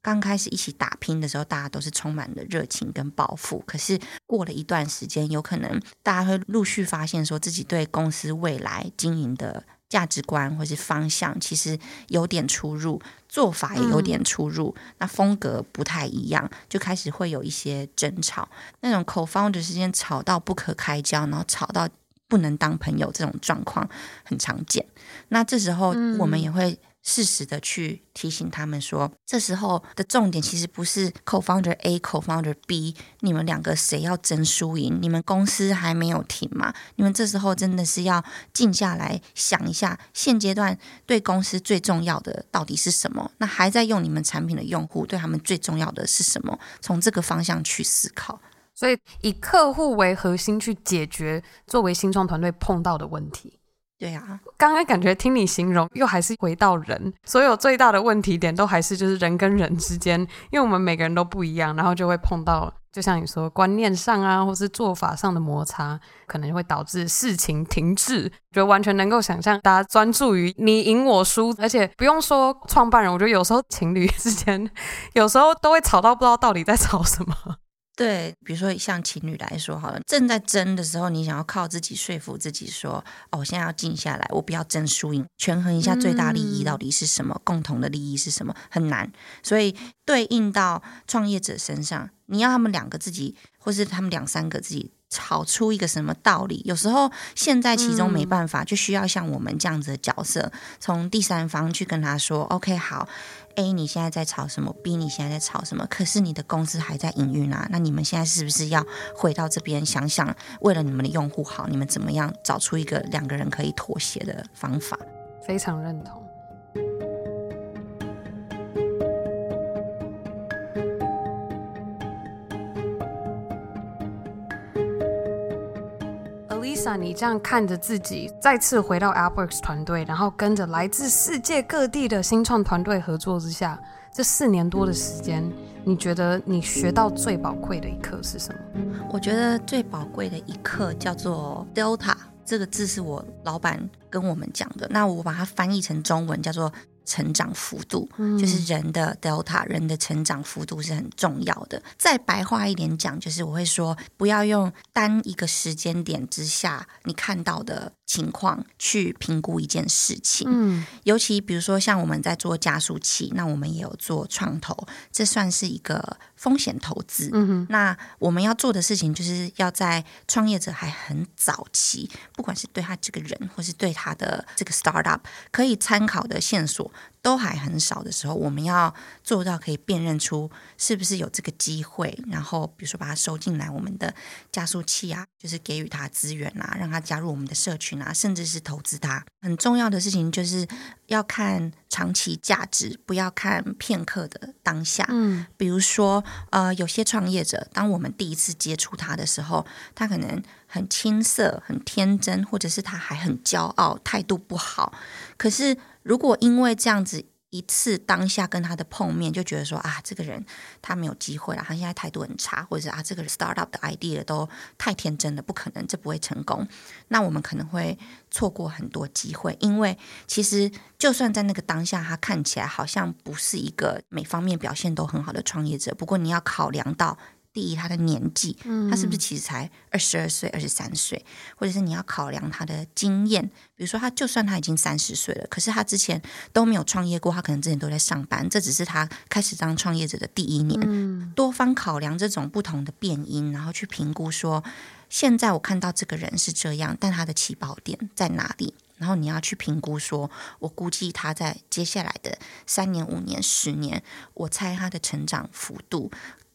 Speaker 1: 刚开始一起打拼的时候，大家都是充满了热情跟抱负。可是过了一段时间，有可能大家会陆续发现，说自己对公司未来经营的。价值观或是方向其实有点出入，做法也有点出入，嗯、那风格不太一样，就开始会有一些争吵。那种 co-founder 之间吵到不可开交，然后吵到不能当朋友，这种状况很常见。那这时候我们也会。适时的去提醒他们说，这时候的重点其实不是 co-founder A、co-founder B，你们两个谁要争输赢？你们公司还没有停嘛？你们这时候真的是要静下来想一下，现阶段对公司最重要的到底是什么？那还在用你们产品的用户对他们最重要的是什么？从这个方向去思考。
Speaker 2: 所以以客户为核心去解决作为新创团队碰到的问题。
Speaker 1: 对啊，
Speaker 2: 刚刚感觉听你形容，又还是回到人，所有最大的问题点都还是就是人跟人之间，因为我们每个人都不一样，然后就会碰到，就像你说观念上啊，或是做法上的摩擦，可能会导致事情停滞。就完全能够想象，大家专注于你赢我输，而且不用说创办人，我觉得有时候情侣之间，有时候都会吵到不知道到底在吵什么。
Speaker 1: 对，比如说像情侣来说好了，正在争的时候，你想要靠自己说服自己说，哦，我现在要静下来，我不要争输赢，权衡一下最大利益到底是什么，嗯、共同的利益是什么，很难。所以对应到创业者身上，你要他们两个自己，或是他们两三个自己。吵出一个什么道理？有时候现在其中没办法，嗯、就需要像我们这样子的角色，从第三方去跟他说：“OK，好，A 你现在在吵什么？B 你现在在吵什么？可是你的公司还在营运啊，那你们现在是不是要回到这边想想，为了你们的用户好，你们怎么样找出一个两个人可以妥协的方法？”
Speaker 2: 非常认同。Lisa，你这样看着自己再次回到 AppWorks 团队，然后跟着来自世界各地的新创团队合作之下，这四年多的时间，你觉得你学到最宝贵的一课是什么？
Speaker 1: 我觉得最宝贵的一课叫做 Delta，这个字是我老板跟我们讲的，那我把它翻译成中文叫做。成长幅度就是人的 delta，人的成长幅度是很重要的。再白话一点讲，就是我会说，不要用单一个时间点之下你看到的情况去评估一件事情。嗯，尤其比如说像我们在做加速器，那我们也有做创投，这算是一个风险投资。嗯哼，那我们要做的事情就是要在创业者还很早期，不管是对他这个人，或是对他的这个 startup，可以参考的线索。都还很少的时候，我们要做到可以辨认出是不是有这个机会，然后比如说把它收进来我们的加速器啊，就是给予他资源啊，让他加入我们的社群啊，甚至是投资他。很重要的事情就是要看长期价值，不要看片刻的当下。嗯，比如说呃，有些创业者，当我们第一次接触他的时候，他可能很青涩、很天真，或者是他还很骄傲，态度不好，可是。如果因为这样子一次当下跟他的碰面，就觉得说啊，这个人他没有机会了，他现在态度很差，或者是啊，这个 startup 的 idea 都太天真了，不可能，这不会成功。那我们可能会错过很多机会，因为其实就算在那个当下，他看起来好像不是一个每方面表现都很好的创业者，不过你要考量到。第一，他的年纪，他是不是其实才二十二岁、二十三岁？或者是你要考量他的经验，比如说他就算他已经三十岁了，可是他之前都没有创业过，他可能之前都在上班，这只是他开始当创业者的第一年。多方考量这种不同的变因，然后去评估说，现在我看到这个人是这样，但他的起跑点在哪里？然后你要去评估说，我估计他在接下来的三年、五年、十年，我猜他的成长幅度。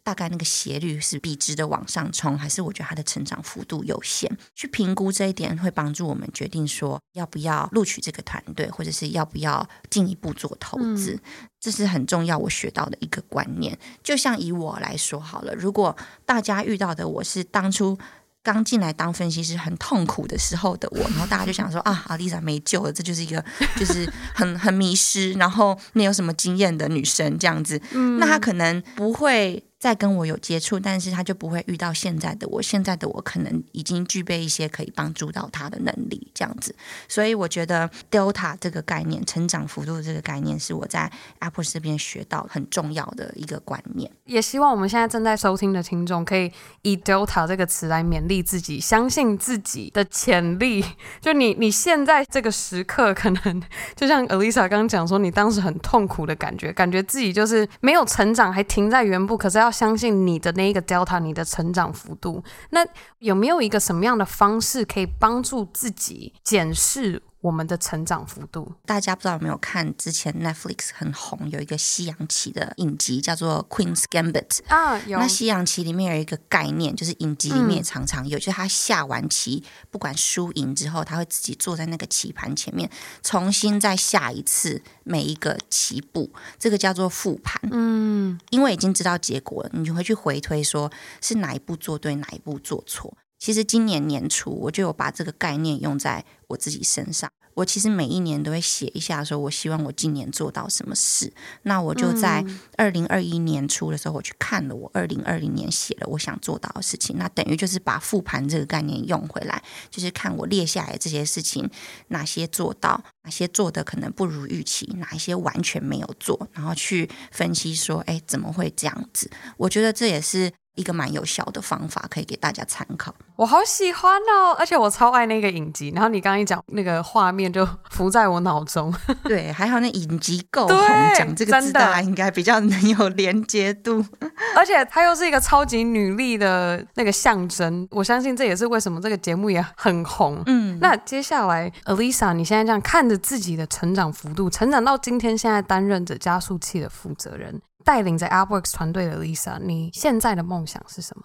Speaker 1: 大概那个斜率是笔直的往上冲，还是我觉得它的成长幅度有限？去评估这一点会帮助我们决定说要不要录取这个团队，或者是要不要进一步做投资。嗯、这是很重要，我学到的一个观念。就像以我来说好了，如果大家遇到的我是当初刚进来当分析师很痛苦的时候的我，然后大家就想说啊，阿丽莎没救了，这就是一个 就是很很迷失，然后没有什么经验的女生这样子，嗯、那她可能不会。再跟我有接触，但是他就不会遇到现在的我。现在的我可能已经具备一些可以帮助到他的能力，这样子。所以我觉得 Delta 这个概念，成长幅度这个概念，是我在 Apple 这边学到很重要的一个观念。
Speaker 2: 也希望我们现在正在收听的听众，可以以 Delta 这个词来勉励自己，相信自己的潜力。就你你现在这个时刻，可能就像 Alyssa 刚刚讲说，你当时很痛苦的感觉，感觉自己就是没有成长，还停在原步。可是要要相信你的那一个 delta，你的成长幅度。那有没有一个什么样的方式可以帮助自己检视我们的成长幅度。
Speaker 1: 大家不知道有没有看之前 Netflix 很红有一个西洋棋的影集，叫做 Queen's Gambit
Speaker 2: 啊。有。
Speaker 1: 那西洋棋里面有一个概念，就是影集里面也常常有，嗯、就是他下完棋，不管输赢之后，他会自己坐在那个棋盘前面，重新再下一次每一个棋步，这个叫做复盘。嗯，因为已经知道结果了，你就会去回推，说是哪一步做对，哪一步做错。其实今年年初我就有把这个概念用在我自己身上。我其实每一年都会写一下，说我希望我今年做到什么事。那我就在二零二一年初的时候，我去看了我二零二零年写了我想做到的事情。那等于就是把复盘这个概念用回来，就是看我列下来这些事情，哪些做到，哪些做的可能不如预期，哪一些完全没有做，然后去分析说，哎，怎么会这样子？我觉得这也是。一个蛮有效的方法，可以给大家参考。
Speaker 2: 我好喜欢哦，而且我超爱那个影集。然后你刚刚一讲那个画面，就浮在我脑中。
Speaker 1: 对，还好那影集够红，讲这个字大家应该比较能有连接度。
Speaker 2: 而且它又是一个超级女力的那个象征，我相信这也是为什么这个节目也很红。嗯，那接下来，Alyssa，你现在这样看着自己的成长幅度，成长到今天，现在担任着加速器的负责人。带领着 AppWorks 团队的 Alyssa，你现在的梦想是什么？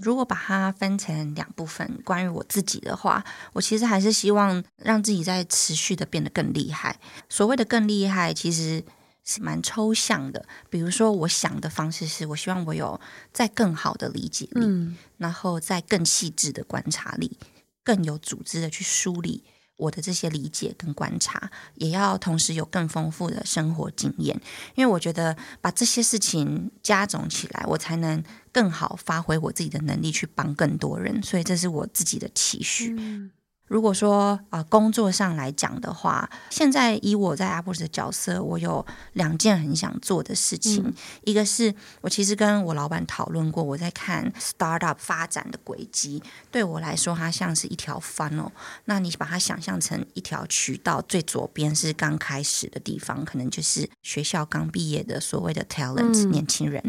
Speaker 1: 如果把它分成两部分，关于我自己的话，我其实还是希望让自己在持续的变得更厉害。所谓的更厉害，其实是蛮抽象的。比如说，我想的方式是我希望我有再更好的理解力，嗯，然后再更细致的观察力，更有组织的去梳理。我的这些理解跟观察，也要同时有更丰富的生活经验，因为我觉得把这些事情加总起来，我才能更好发挥我自己的能力去帮更多人，所以这是我自己的期许。如果说啊、呃，工作上来讲的话，现在以我在 AppWorks 的角色，我有两件很想做的事情。嗯、一个是我其实跟我老板讨论过，我在看 startup 发展的轨迹，对我来说，它像是一条 funnel。那你把它想象成一条渠道，最左边是刚开始的地方，可能就是学校刚毕业的所谓的 talent、嗯、年轻人。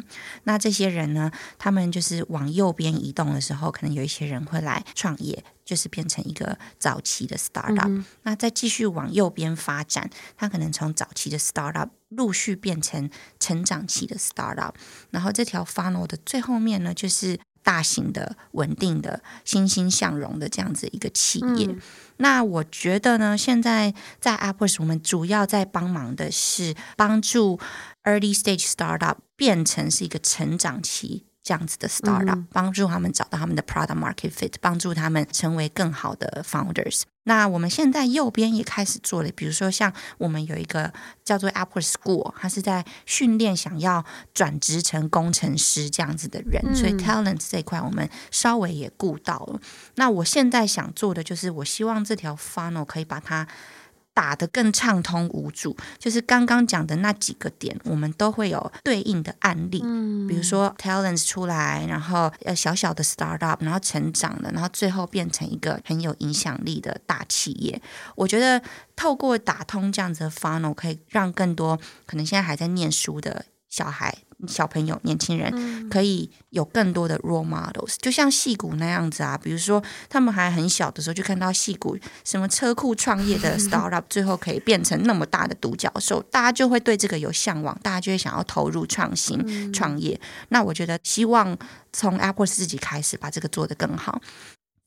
Speaker 1: 那这些人呢，他们就是往右边移动的时候，可能有一些人会来创业。就是变成一个早期的 startup，嗯，那再继续往右边发展，它可能从早期的 startup 陆续变成成长期的 startup，然后这条 funnel 的最后面呢，就是大型的、稳定的、欣欣向荣的这样子一个企业。嗯。那我觉得呢，现在在 AppWorks 我们主要在帮忙的是帮助 early stage startup 变成是一个成长期。这样子的 startup，帮助他们找到他们的 product market fit，帮助他们成为更好的 founders。那我们现在右边也开始做了，比如说像我们有一个叫做 AppWorks School，它是在训练想要转职成工程师这样子的人，嗯、所以 talent 这一块我们稍微也顾到了。那我现在想做的就是，我希望这条 funnel 可以把它。打得更畅通无阻，就是刚刚讲的那几个点，我们都会有对应的案例。嗯，比如说 talents 出来，然后呃小小的 startup，然后成长了，然后最后变成一个很有影响力的大企业。我觉得透过打通这样子的 funnel，可以让更多可能现在还在念书的小孩。小朋友、年轻人可以有更多的 role models，就像戏骨那样子啊。比如说，他们还很小的时候就看到戏骨什么车库创业的 startup，最后可以变成那么大的独角兽，大家就会对这个有向往，大家就会想要投入创新创业。那我觉得，希望从 AppWorks 自己开始把这个做得更好。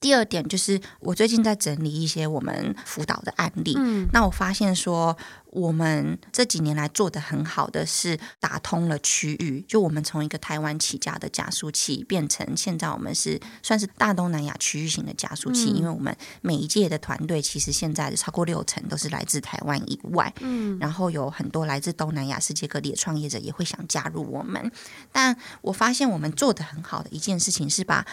Speaker 1: 第二点就是，我最近在整理一些我们辅导的案例。嗯，那我发现说，我们这几年来做的很好的是打通了区域。就我们从一个台湾起家的加速器，变成现在我们是算是大东南亚区域型的加速器。嗯，因为我们每一届的团队其实现在超过六成都是来自台湾以外。嗯，然后有很多来自东南亚世界各地的创业者也会想加入我们。但我发现我们做的很好的一件事情是把。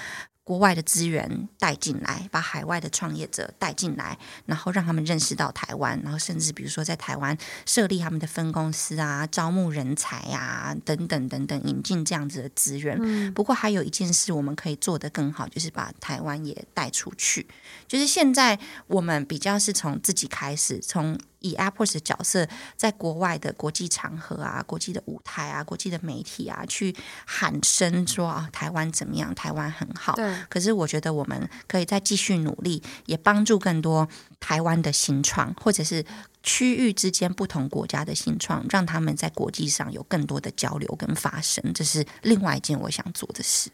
Speaker 1: 国外的资源带进来，把海外的创业者带进来，然后让他们认识到台湾，然后甚至比如说在台湾设立他们的分公司啊，招募人才啊，等等等等，引进这样子的资源。嗯。不过还有一件事我们可以做得更好，就是把台湾也带出去。就是现在我们比较是从自己开始，从。以 AppWorks 的角色，在国外的国际场合啊、国际的舞台啊、国际的媒体啊，去喊声说啊，台湾怎么样？台湾很好。
Speaker 2: 对。
Speaker 1: 可是我觉得我们可以再继续努力，也帮助更多台湾的新创，或者是区域之间不同国家的新创，让他们在国际上有更多的交流跟发生。这是另外一件我想做的事。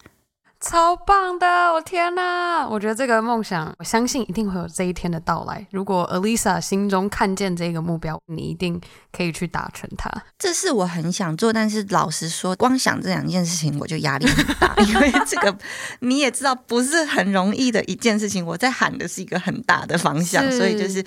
Speaker 2: 超棒的！我天哪，我觉得这个梦想，我相信一定会有这一天的到来。如果 Alyssa 心中看见这个目标，你一定可以去达成它。
Speaker 1: 这是我很想做，但是老实说，光想这两件事情我就压力很大，因为这个你也知道不是很容易的一件事情。我在喊的是一个很大的方向，所以就是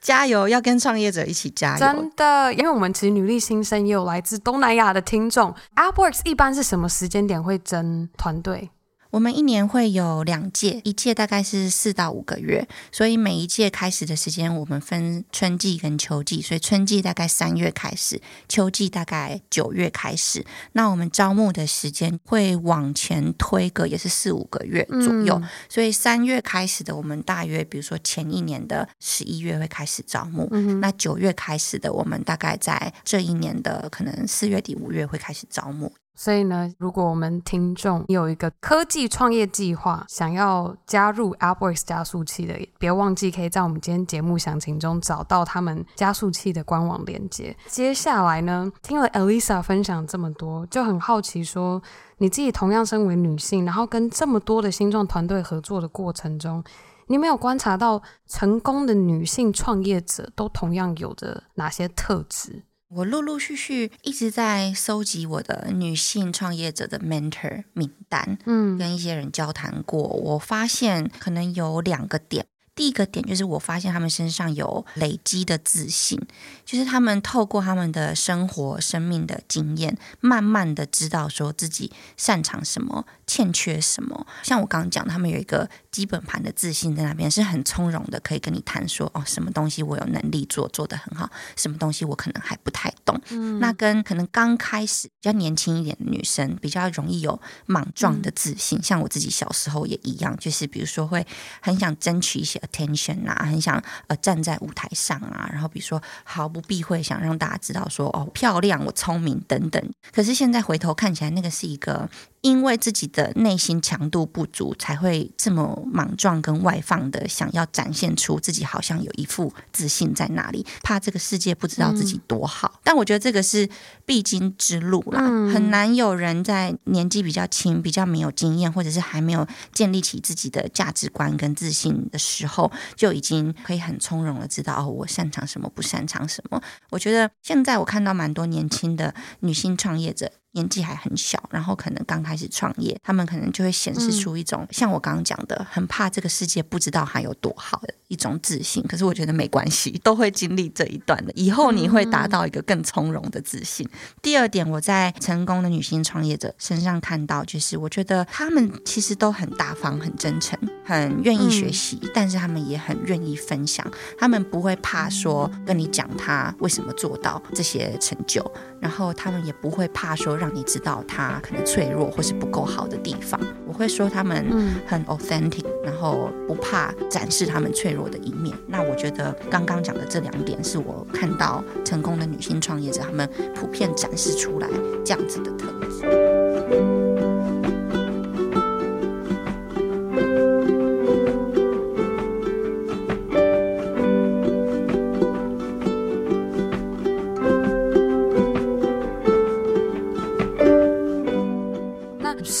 Speaker 1: 加油，要跟创业者一起加油。
Speaker 2: 真的，因为我们其实女力新生也有来自东南亚的听众。AppWorks 一般是什么时间点会征团队？
Speaker 1: 我们一年会有两届，一届大概是四到五个月，所以每一届开始的时间我们分春季跟秋季，所以春季大概三月开始，秋季大概九月开始。那我们招募的时间会往前推个也是四五个月左右，嗯、所以三月开始的我们大约，比如说前一年的十一月会开始招募，嗯、那九月开始的我们大概在这一年的可能四月底五月会开始招募。
Speaker 2: 所以呢，如果我们听众有一个科技创业计划，想要加入 AppWorks 加速器的，别忘记可以在我们今天节目详情中找到他们加速器的官网链接。接下来呢，听了 Elisa 分享这么多，就很好奇说，你自己同样身为女性，然后跟这么多的新创团队合作的过程中，你有没有观察到成功的女性创业者都同样有着哪些特质？
Speaker 1: 我陆陆续续一直在搜集我的女性创业者的 mentor 名单，嗯，跟一些人交谈过，我发现可能有两个点。第一个点就是我发现他们身上有累积的自信，就是他们透过他们的生活、生命的经验，慢慢的知道说自己擅长什么、欠缺什么。像我刚刚讲，他们有一个基本盘的自信在那边，是很从容的，可以跟你谈说哦，什么东西我有能力做，做得很好；什么东西我可能还不太懂。嗯，那跟可能刚开始比较年轻一点的女生，比较容易有莽撞的自信。嗯，像我自己小时候也一样，就是比如说会很想争取一些。Attention 啊，很想呃站在舞台上啊，然后比如说毫不避讳想让大家知道说哦，漂亮，我聪明等等。可是现在回头看起来，那个是一个。因为自己的内心强度不足，才会这么莽撞跟外放的想要展现出自己好像有一副自信在那里，怕这个世界不知道自己多好。嗯、但我觉得这个是必经之路啦，嗯、很难有人在年纪比较轻、比较没有经验，或者是还没有建立起自己的价值观跟自信的时候，就已经可以很从容的知道哦，我擅长什么，不擅长什么。我觉得现在我看到蛮多年轻的女性创业者。年纪还很小，然后可能刚开始创业，他们可能就会显示出一种、嗯、像我刚刚讲的，很怕这个世界不知道还有多好的一种自信。可是我觉得没关系，都会经历这一段的，以后你会达到一个更从容的自信。嗯、第二点，我在成功的女性创业者身上看到，就是我觉得他们其实都很大方、很真诚、很愿意学习，嗯、但是他们也很愿意分享。他们不会怕说跟你讲他为什么做到这些成就，然后他们也不会怕说。让你知道他可能脆弱或是不够好的地方，我会说他们很 authentic，然后不怕展示他们脆弱的一面。那我觉得刚刚讲的这两点是我看到成功的女性创业者他们普遍展示出来这样子的特质。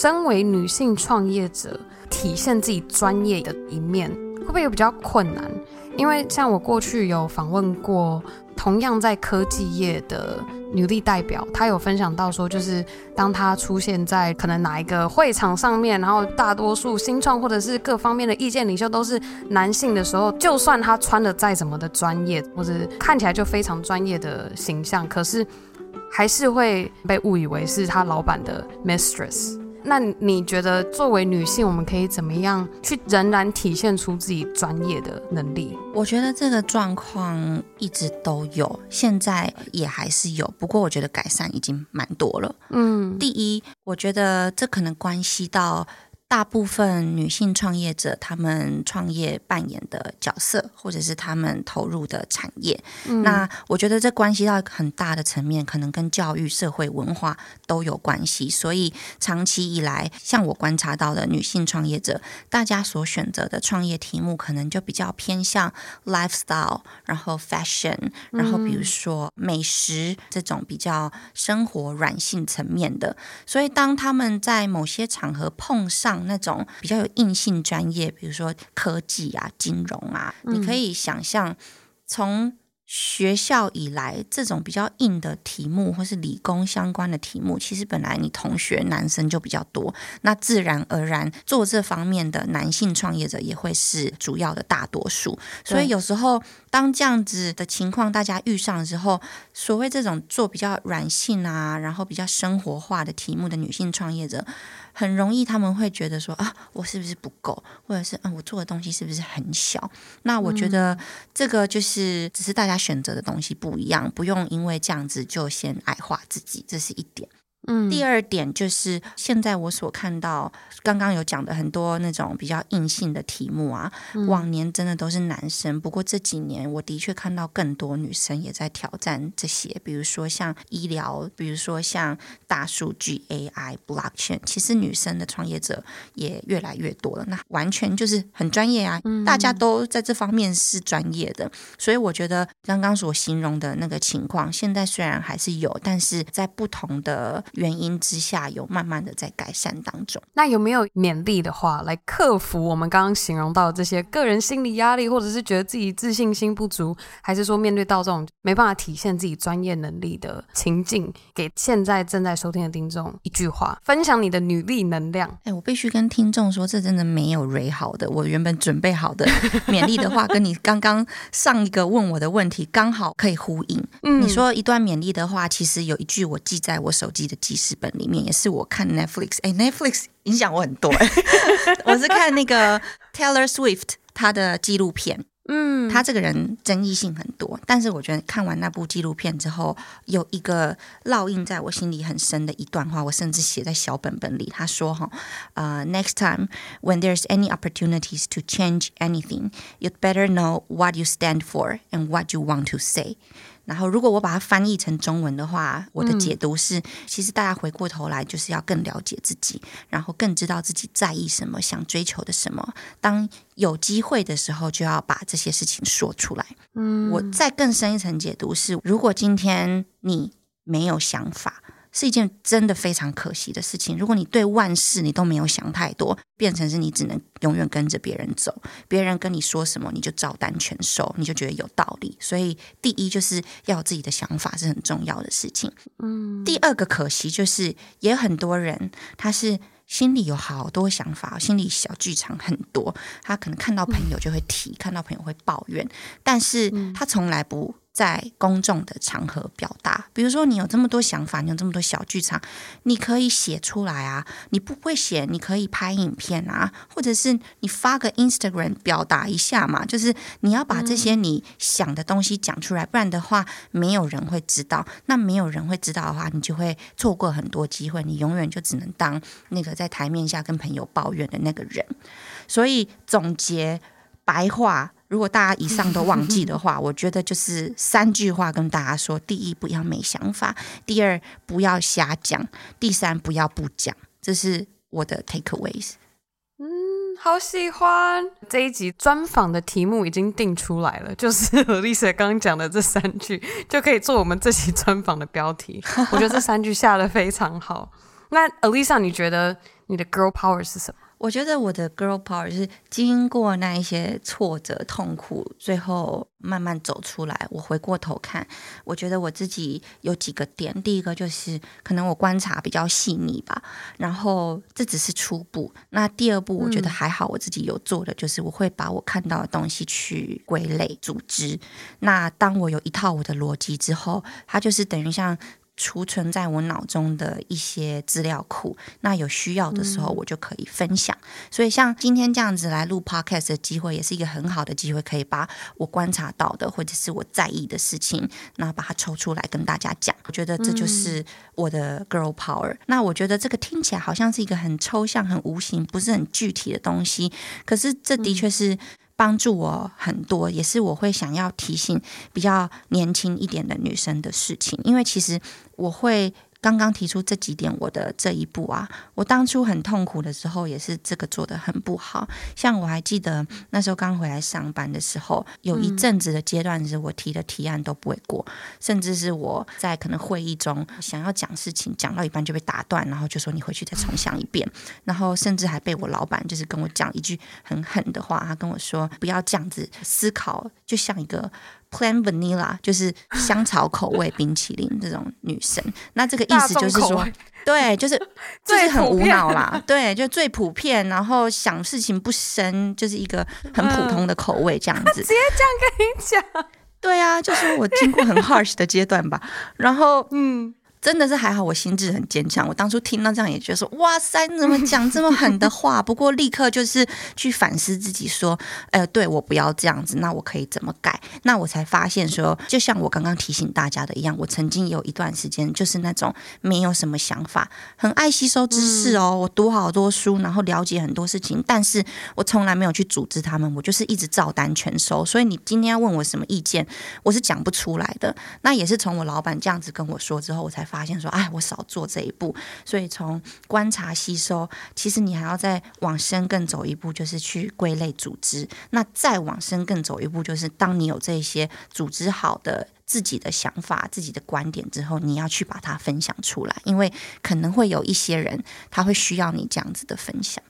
Speaker 2: 身为女性创业者，体现自己专业的一面，会不会有比较困难？因为像我过去有访问过同样在科技业的女力代表，她有分享到说，就是当她出现在可能哪一个会场上面，然后大多数新创或者是各方面的意见领袖都是男性的时候，就算她穿的再怎么的专业，或者看起来就非常专业的形象，可是还是会被误以为是她老板的 mistress。那你觉得作为女性，我们可以怎么样去仍然体现出自己专业的能力？
Speaker 1: 我觉得这个状况一直都有，现在也还是有，不过我觉得改善已经蛮多了。嗯，第一，我觉得这可能关系到大部分女性创业者，她们创业扮演的角色，或者是她们投入的产业，嗯、那我觉得这关系到很大的层面，可能跟教育、社会、文化都有关系。所以长期以来，像我观察到的女性创业者，大家所选择的创业题目，可能就比较偏向 lifestyle，然后 fashion，然后比如说美食这种比较生活软性层面的。所以当他们在某些场合碰上，那种比较有硬性专业，比如说科技啊、金融啊，你可以想象从。学校以来，这种比较硬的题目，或是理工相关的题目，其实本来你同学男生就比较多，那自然而然做这方面的男性创业者也会是主要的大多数。所以有时候当这样子的情况大家遇上的时候，所谓这种做比较软性啊，然后比较生活化的题目的女性创业者。很容易他们会觉得说啊，我是不是不够，或者是嗯，我做的东西是不是很小？那我觉得这个就是只是大家选择的东西不一样，不用因为这样子就先矮化自己，这是一点。嗯，第二点就是现在我所看到，刚刚有讲的很多那种比较硬性的题目啊，嗯、往年真的都是男生，不过这几年我的确看到更多女生也在挑战这些，比如说像医疗，比如说像大数据 AI、Blockchain，其实女生的创业者也越来越多了。那完全就是很专业啊，大家都在这方面是专业的，所以我觉得刚刚所形容的那个情况，现在虽然还是有，但是在不同的。原因之下有慢慢的在改善当中。
Speaker 2: 那有没有勉励的话来克服我们刚刚形容到的这些个人心理压力，或者是觉得自己自信心不足，还是说面对到这种没办法体现自己专业能力的情境，给现在正在收听的听众一句话，分享你的女力能量。
Speaker 1: 哎，我必须跟听众说，这真的没有 Ray 好的。我原本准备好的勉励的话，跟你刚刚上一个问我的问题刚好可以呼应。嗯，你说一段勉励的话，其实有一句我记在我手机的。记事本里面也是我看 Netflix，哎，Netflix 影响我很多。我是看那个 Taylor Swift 他的纪录片，嗯，他这个人争议性很多，但是我觉得看完那部纪录片之后，有一个烙印在我心里很深的一段话，我甚至写在小本本里。他说：“哈，呃，Next time when there's any opportunities to change anything, you'd better know what you stand for and what you want to say。”然后，如果我把它翻译成中文的话，我的解读是：其实大家回过头来就是要更了解自己，然后更知道自己在意什么，想追求的什么。当有机会的时候，就要把这些事情说出来。嗯，我再更深一层解读是：如果今天你没有想法。是一件真的非常可惜的事情。如果你对万事你都没有想太多，变成是你只能永远跟着别人走，别人跟你说什么你就照单全收，你就觉得有道理。所以第一就是要有自己的想法是很重要的事情。嗯，第二个可惜就是也有很多人他是心里有好多想法，心里小剧场很多，他可能看到朋友就会提，看到朋友会抱怨，但是他从来不。在公众的场合表达，比如说你有这么多想法，你有这么多小剧场，你可以写出来啊。你不会写，你可以拍影片啊，或者是你发个 Instagram 表达一下嘛。就是你要把这些你想的东西讲出来，不然的话，没有人会知道。那没有人会知道的话，你就会错过很多机会，你永远就只能当那个在台面下跟朋友抱怨的那个人。所以总结白话。如果大家以上都忘记的话，我觉得就是三句话跟大家说：第一，不要没想法；第二，不要瞎讲；第三，不要不讲。这是我的 takeaways。
Speaker 2: 嗯，好喜欢这一集专访的题目已经定出来了，就是 Alyssa 刚刚讲的这三句就可以做我们这期专访的标题。我觉得这三句下的非常好。那 Alyssa，你觉得你的 girl power 是什么？
Speaker 1: 我觉得我的 girl power 是经过那一些挫折、痛苦，最后慢慢走出来。我回过头看，我觉得我自己有几个点。第一个就是可能我观察比较细腻吧，然后这只是初步。那第二步，我觉得还好，我自己有做的就是我会把我看到的东西去归类、组织。那当我有一套我的逻辑之后，它就是等于像。储存在我脑中的一些资料库。那有需要的时候，我就可以分享。嗯、所以像今天这样子来录 podcast 的机会，也是一个很好的机会，可以把我观察到的或者是我在意的事情，那把它抽出来跟大家讲。我觉得这就是我的 girl power。嗯、那我觉得这个听起来好像是一个很抽象、很无形、不是很具体的东西，可是这的确是。帮助我很多，也是我会想要提醒比较年轻一点的女生的事情，因为其实我会。刚刚提出这几点，我的这一步啊，我当初很痛苦的时候，也是这个做的很不好。像我还记得那时候刚回来上班的时候，有一阵子的阶段是我提的提案都不会过，甚至是我在可能会议中想要讲事情，讲到一半就被打断，然后就说你回去再重想一遍，然后甚至还被我老板就是跟我讲一句很狠的话，他跟我说不要这样子思考，就像一个。Plain vanilla 就是香草口味冰淇淋这种女生，那这个意思就是说，对，就是 就是很无脑啦，对，就最普遍，然后想事情不深，就是一个很普通的口味这样 子。直
Speaker 2: 接这样跟你讲，
Speaker 1: 对啊，就是我经过很 harsh 的阶段吧，然后嗯。真的是还好，我心智很坚强。我当初听到这样也觉得说，哇塞，你怎么讲这么狠的话？不过立刻就是去反思自己，说，呃，对我不要这样子，那我可以怎么改？那我才发现说，就像我刚刚提醒大家的一样，我曾经有一段时间就是那种没有什么想法，很爱吸收知识哦，我读好多书，然后了解很多事情，但是我从来没有去组织他们，我就是一直照单全收。所以你今天要问我什么意见，我是讲不出来的。那也是从我老板这样子跟我说之后，我才。发发现说，哎，我少做这一步，所以从观察吸收，其实你还要再往深更走一步，就是去归类组织。那再往深更走一步，就是当你有这些组织好的自己的想法、自己的观点之后，你要去把它分享出来，因为可能会有一些人他会需要你这样子的分享，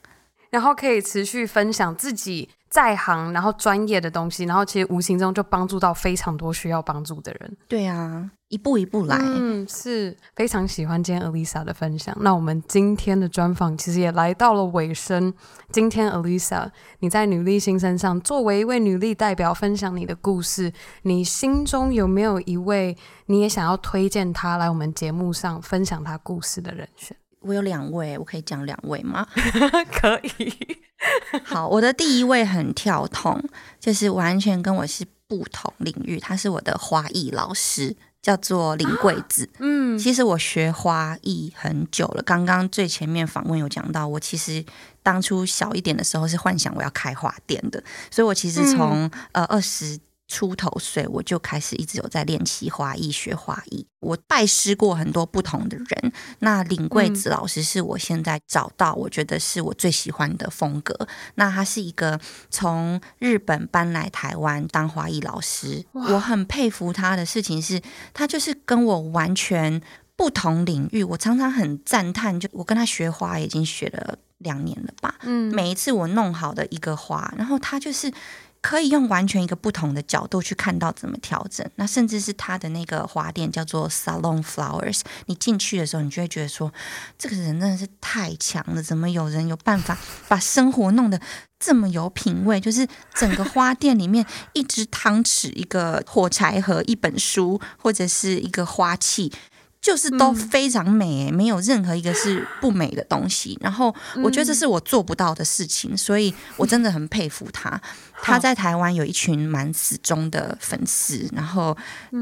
Speaker 2: 然后可以持续分享自己。在行，然后专业的东西，然后其实无形中就帮助到非常多需要帮助的人。
Speaker 1: 对啊，一步一步来。
Speaker 2: 嗯，是非常喜欢今天 Alyssa 的分享。那我们今天的专访其实也来到了尾声。今天 Elisa，你在女力新身上作为一位女力代表分享你的故事，你心中有没有一位你也想要推荐他来我们节目上分享他故事的人选？
Speaker 1: 我有两位，我可以讲两位吗？
Speaker 2: 可以。
Speaker 1: 好，我的第一位很跳痛，就是完全跟我是不同领域。他是我的花艺老师，叫做林桂子。嗯，其实我学花艺很久了。刚刚最前面访问有讲到，我其实当初小一点的时候是幻想我要开花店的，所以我其实从、嗯、呃二十。出头岁，我就开始一直有在练习花艺、学花艺。我拜师过很多不同的人，那林桂子老师是我现在找到，我觉得是我最喜欢的风格。那他是一个从日本搬来台湾当花艺老师，我很佩服他的事情是，他就是跟我完全不同领域。我常常很赞叹，就我跟他学花已经学了两年了吧。嗯，每一次我弄好的一个花，然后他就是。可以用完全一个不同的角度去看到怎么调整，那甚至是他的那个花店叫做 Salon Flowers，你进去的时候，你就会觉得说，这个人真的是太强了，怎么有人有办法把生活弄得这么有品味？就是整个花店里面，一只汤匙、一个火柴盒、一本书，或者是一个花器。就是都非常美，没有任何一个是不美的东西。然后我觉得这是我做不到的事情，所以我真的很佩服他。他在台湾有一群蛮死忠的粉丝，然后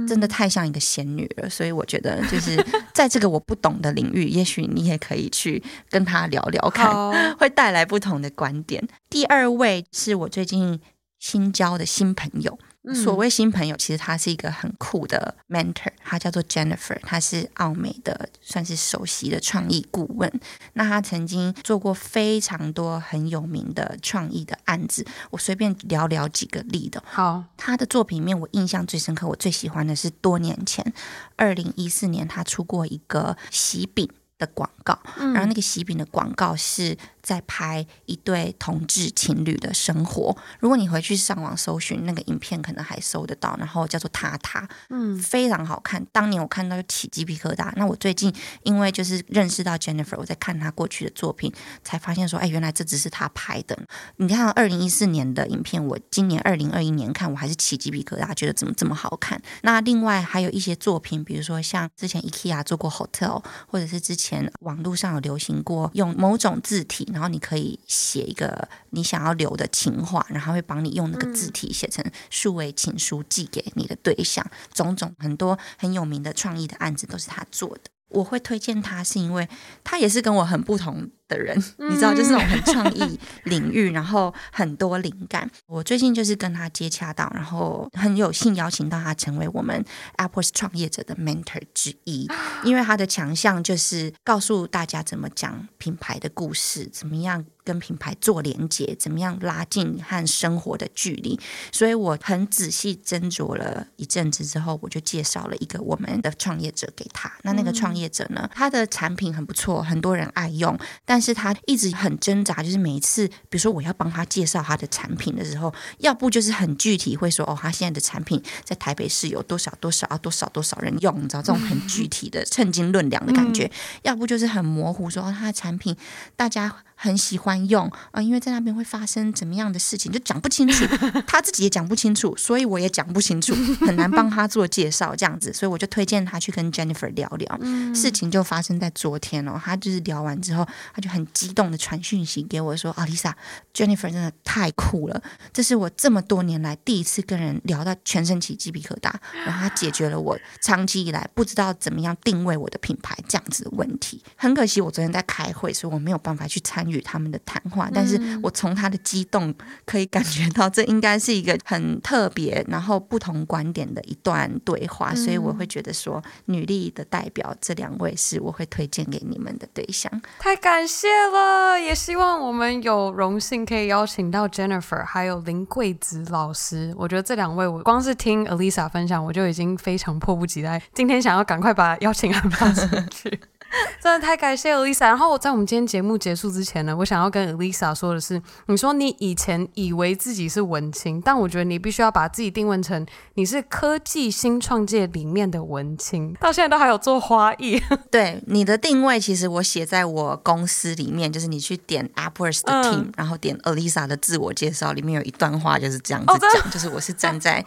Speaker 1: 真的太像一个仙女了。所以我觉得，就是在这个我不懂的领域，也许你也可以去跟他聊聊看，会带来不同的观点。第二位是我最近新交的新朋友。所谓新朋友，其实他是一个很酷的 mentor，他叫做 Jennifer，他是奥美的算是首席的创意顾问。那他曾经做过非常多很有名的创意的案子，我随便聊聊几个例的。
Speaker 2: 好，
Speaker 1: 他的作品里面我印象最深刻，我最喜欢的是多年前，二零一四年他出过一个喜饼。的广告，然后那个喜饼的广告是在拍一对同志情侣的生活。如果你回去上网搜寻那个影片，可能还搜得到。然后叫做他他，嗯，非常好看。当年我看到就起鸡皮疙瘩。那我最近因为就是认识到 Jennifer，我在看她过去的作品，才发现说，哎，原来这只是她拍的。你看二零一四年的影片，我今年二零二一年看，我还是起鸡皮疙瘩，觉得怎么这么好看。那另外还有一些作品，比如说像之前 IKEA 做过 Hotel，或者是之前。前网络上有流行过用某种字体，然后你可以写一个你想要留的情话，然后会帮你用那个字体写成数位情书寄给你的对象。种种很多很有名的创意的案子都是他做的。我会推荐他，是因为他也是跟我很不同的人，你知道，就是那种很创意 领域，然后很多灵感。我最近就是跟他接洽到，然后很有幸邀请到他成为我们 AppWorks 创业者的 mentor 之一，因为他的强项就是告诉大家怎么讲品牌的故事，怎么样跟品牌做连接，怎么样拉近和生活的距离。所以我很仔细斟酌了一阵子之后，我就介绍了一个我们的创业者给他。那那个创业者呢，他的产品很不错，很多人爱用，但但是他一直很挣扎，就是每一次，比如说我要帮他介绍他的产品的时候，要不就是很具体会说，哦，他现在的产品在台北市有多少多少啊，多少多少人用，你知道这种很具体的称斤论两的感觉；要不就是很模糊说，哦，他的产品大家。很喜欢用啊，因为在那边会发生怎么样的事情，就讲不清楚，他自己也讲不清楚，所以我也讲不清楚，很难帮他做介绍这样子，所以我就推荐他去跟 Jennifer 聊聊。嗯、事情就发生在昨天哦，他就是聊完之后，他就很激动的传讯息给我说：“啊，Lisa，Jennifer 真的太酷了，这是我这么多年来第一次跟人聊到全身起鸡皮疙瘩，然后他解决了我长期以来不知道怎么样定位我的品牌这样子的问题。很可惜，我昨天在开会，所以我没有办法去参。与他们的谈话，但是我从他的激动可以感觉到，这应该是一个很特别，然后不同观点的一段对话，所以我会觉得说，女力的代表这两位是我会推荐给你们的对象。
Speaker 2: 太感谢谢了，也希望我们有荣幸可以邀请到 Jennifer 还有林桂子老师。我觉得这两位，我光是听 Alisa 分享，我就已经非常迫不及待，今天想要赶快把邀请函发出去。真的太感谢 Alisa。然后我在我们今天节目结束之前呢，我想要跟 Alisa 说的是，你说你以前以为自己是文青，但我觉得你必须要把自己定位成你是科技新创界里面的文青，到现在都还有做花艺。
Speaker 1: 对，你的定位，其实我写在我公司里面，就是你去点 AppWorks 的 team，、嗯、然后点 Alisa 的自我介绍，里面有一段话就是这样子讲，哦、就是我是站在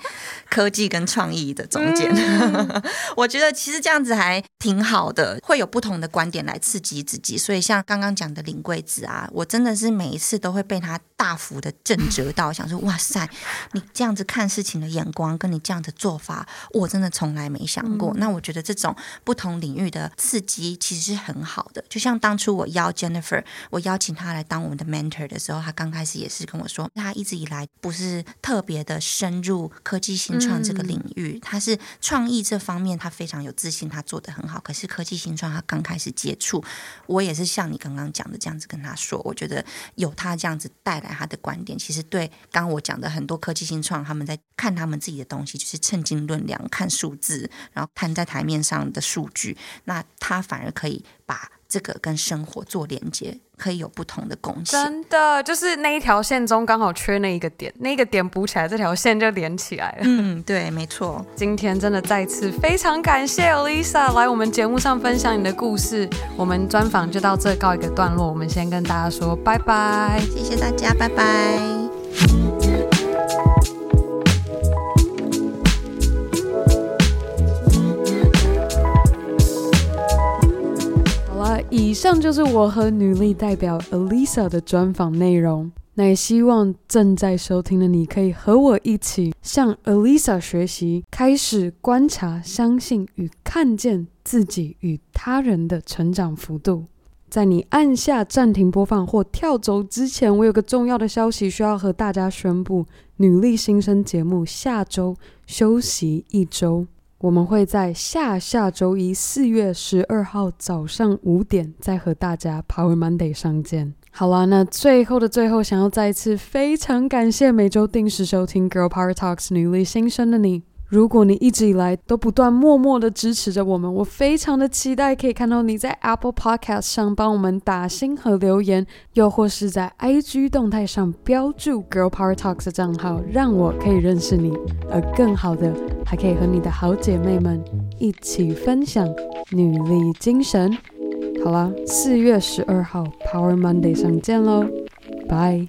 Speaker 1: 科技跟创意的中间。嗯、我觉得其实这样子还挺好的，会有不同。的观点来刺激自己，所以像刚刚讲的林贵子啊，我真的是每一次都会被他大幅的震折到，想说哇塞，你这样子看事情的眼光，跟你这样的做法，我真的从来没想过。嗯、那我觉得这种不同领域的刺激其实是很好的。就像当初我邀 Jennifer，我邀请他来当我们的 mentor 的时候，他刚开始也是跟我说，他一直以来不是特别的深入科技新创这个领域，嗯、他是创意这方面他非常有自信，他做的很好。可是科技新创他刚开始接触，我也是像你刚刚讲的这样子跟他说，我觉得有他这样子带来他的观点，其实对刚刚我讲的很多科技新创，他们在看他们自己的东西，就是称斤论两，看数字，然后摊在台面上的数据，那他反而可以把。这个跟生活做连接，可以有不同的贡献。
Speaker 2: 真的，就是那一条线中刚好缺那一个点，那个点补起来，这条线就连起来了。
Speaker 1: 嗯，对，没错。
Speaker 2: 今天真的再次非常感谢 Alisa 来我们节目上分享你的故事。我们专访就到这告一个段落，我们先跟大家说拜拜，
Speaker 1: 谢谢大家，拜拜。
Speaker 2: 以上就是我和女力代表 Alisa 的专访内容。那也希望正在收听的你可以和我一起向 Alisa 学习，开始观察、相信与看见自己与他人的成长幅度。在你按下暂停播放或跳走之前，我有个重要的消息需要和大家宣布：女力新生节目下周休息一周。我们会在下下周一四月十二号早上五点再和大家 Power Monday 上见。好啦，那最后的最后，想要再一次非常感谢每周定时收听 Girl Power Talks 女力新生的你。如果你一直以来都不断默默的支持着我们，我非常的期待可以看到你在 Apple Podcast 上帮我们打星和留言，又或是在 IG 动态上标注 Girl Power Talks 的账号，让我可以认识你，而更好的还可以和你的好姐妹们一起分享女力精神。好了，四月十二号 Power Monday 上见喽，拜。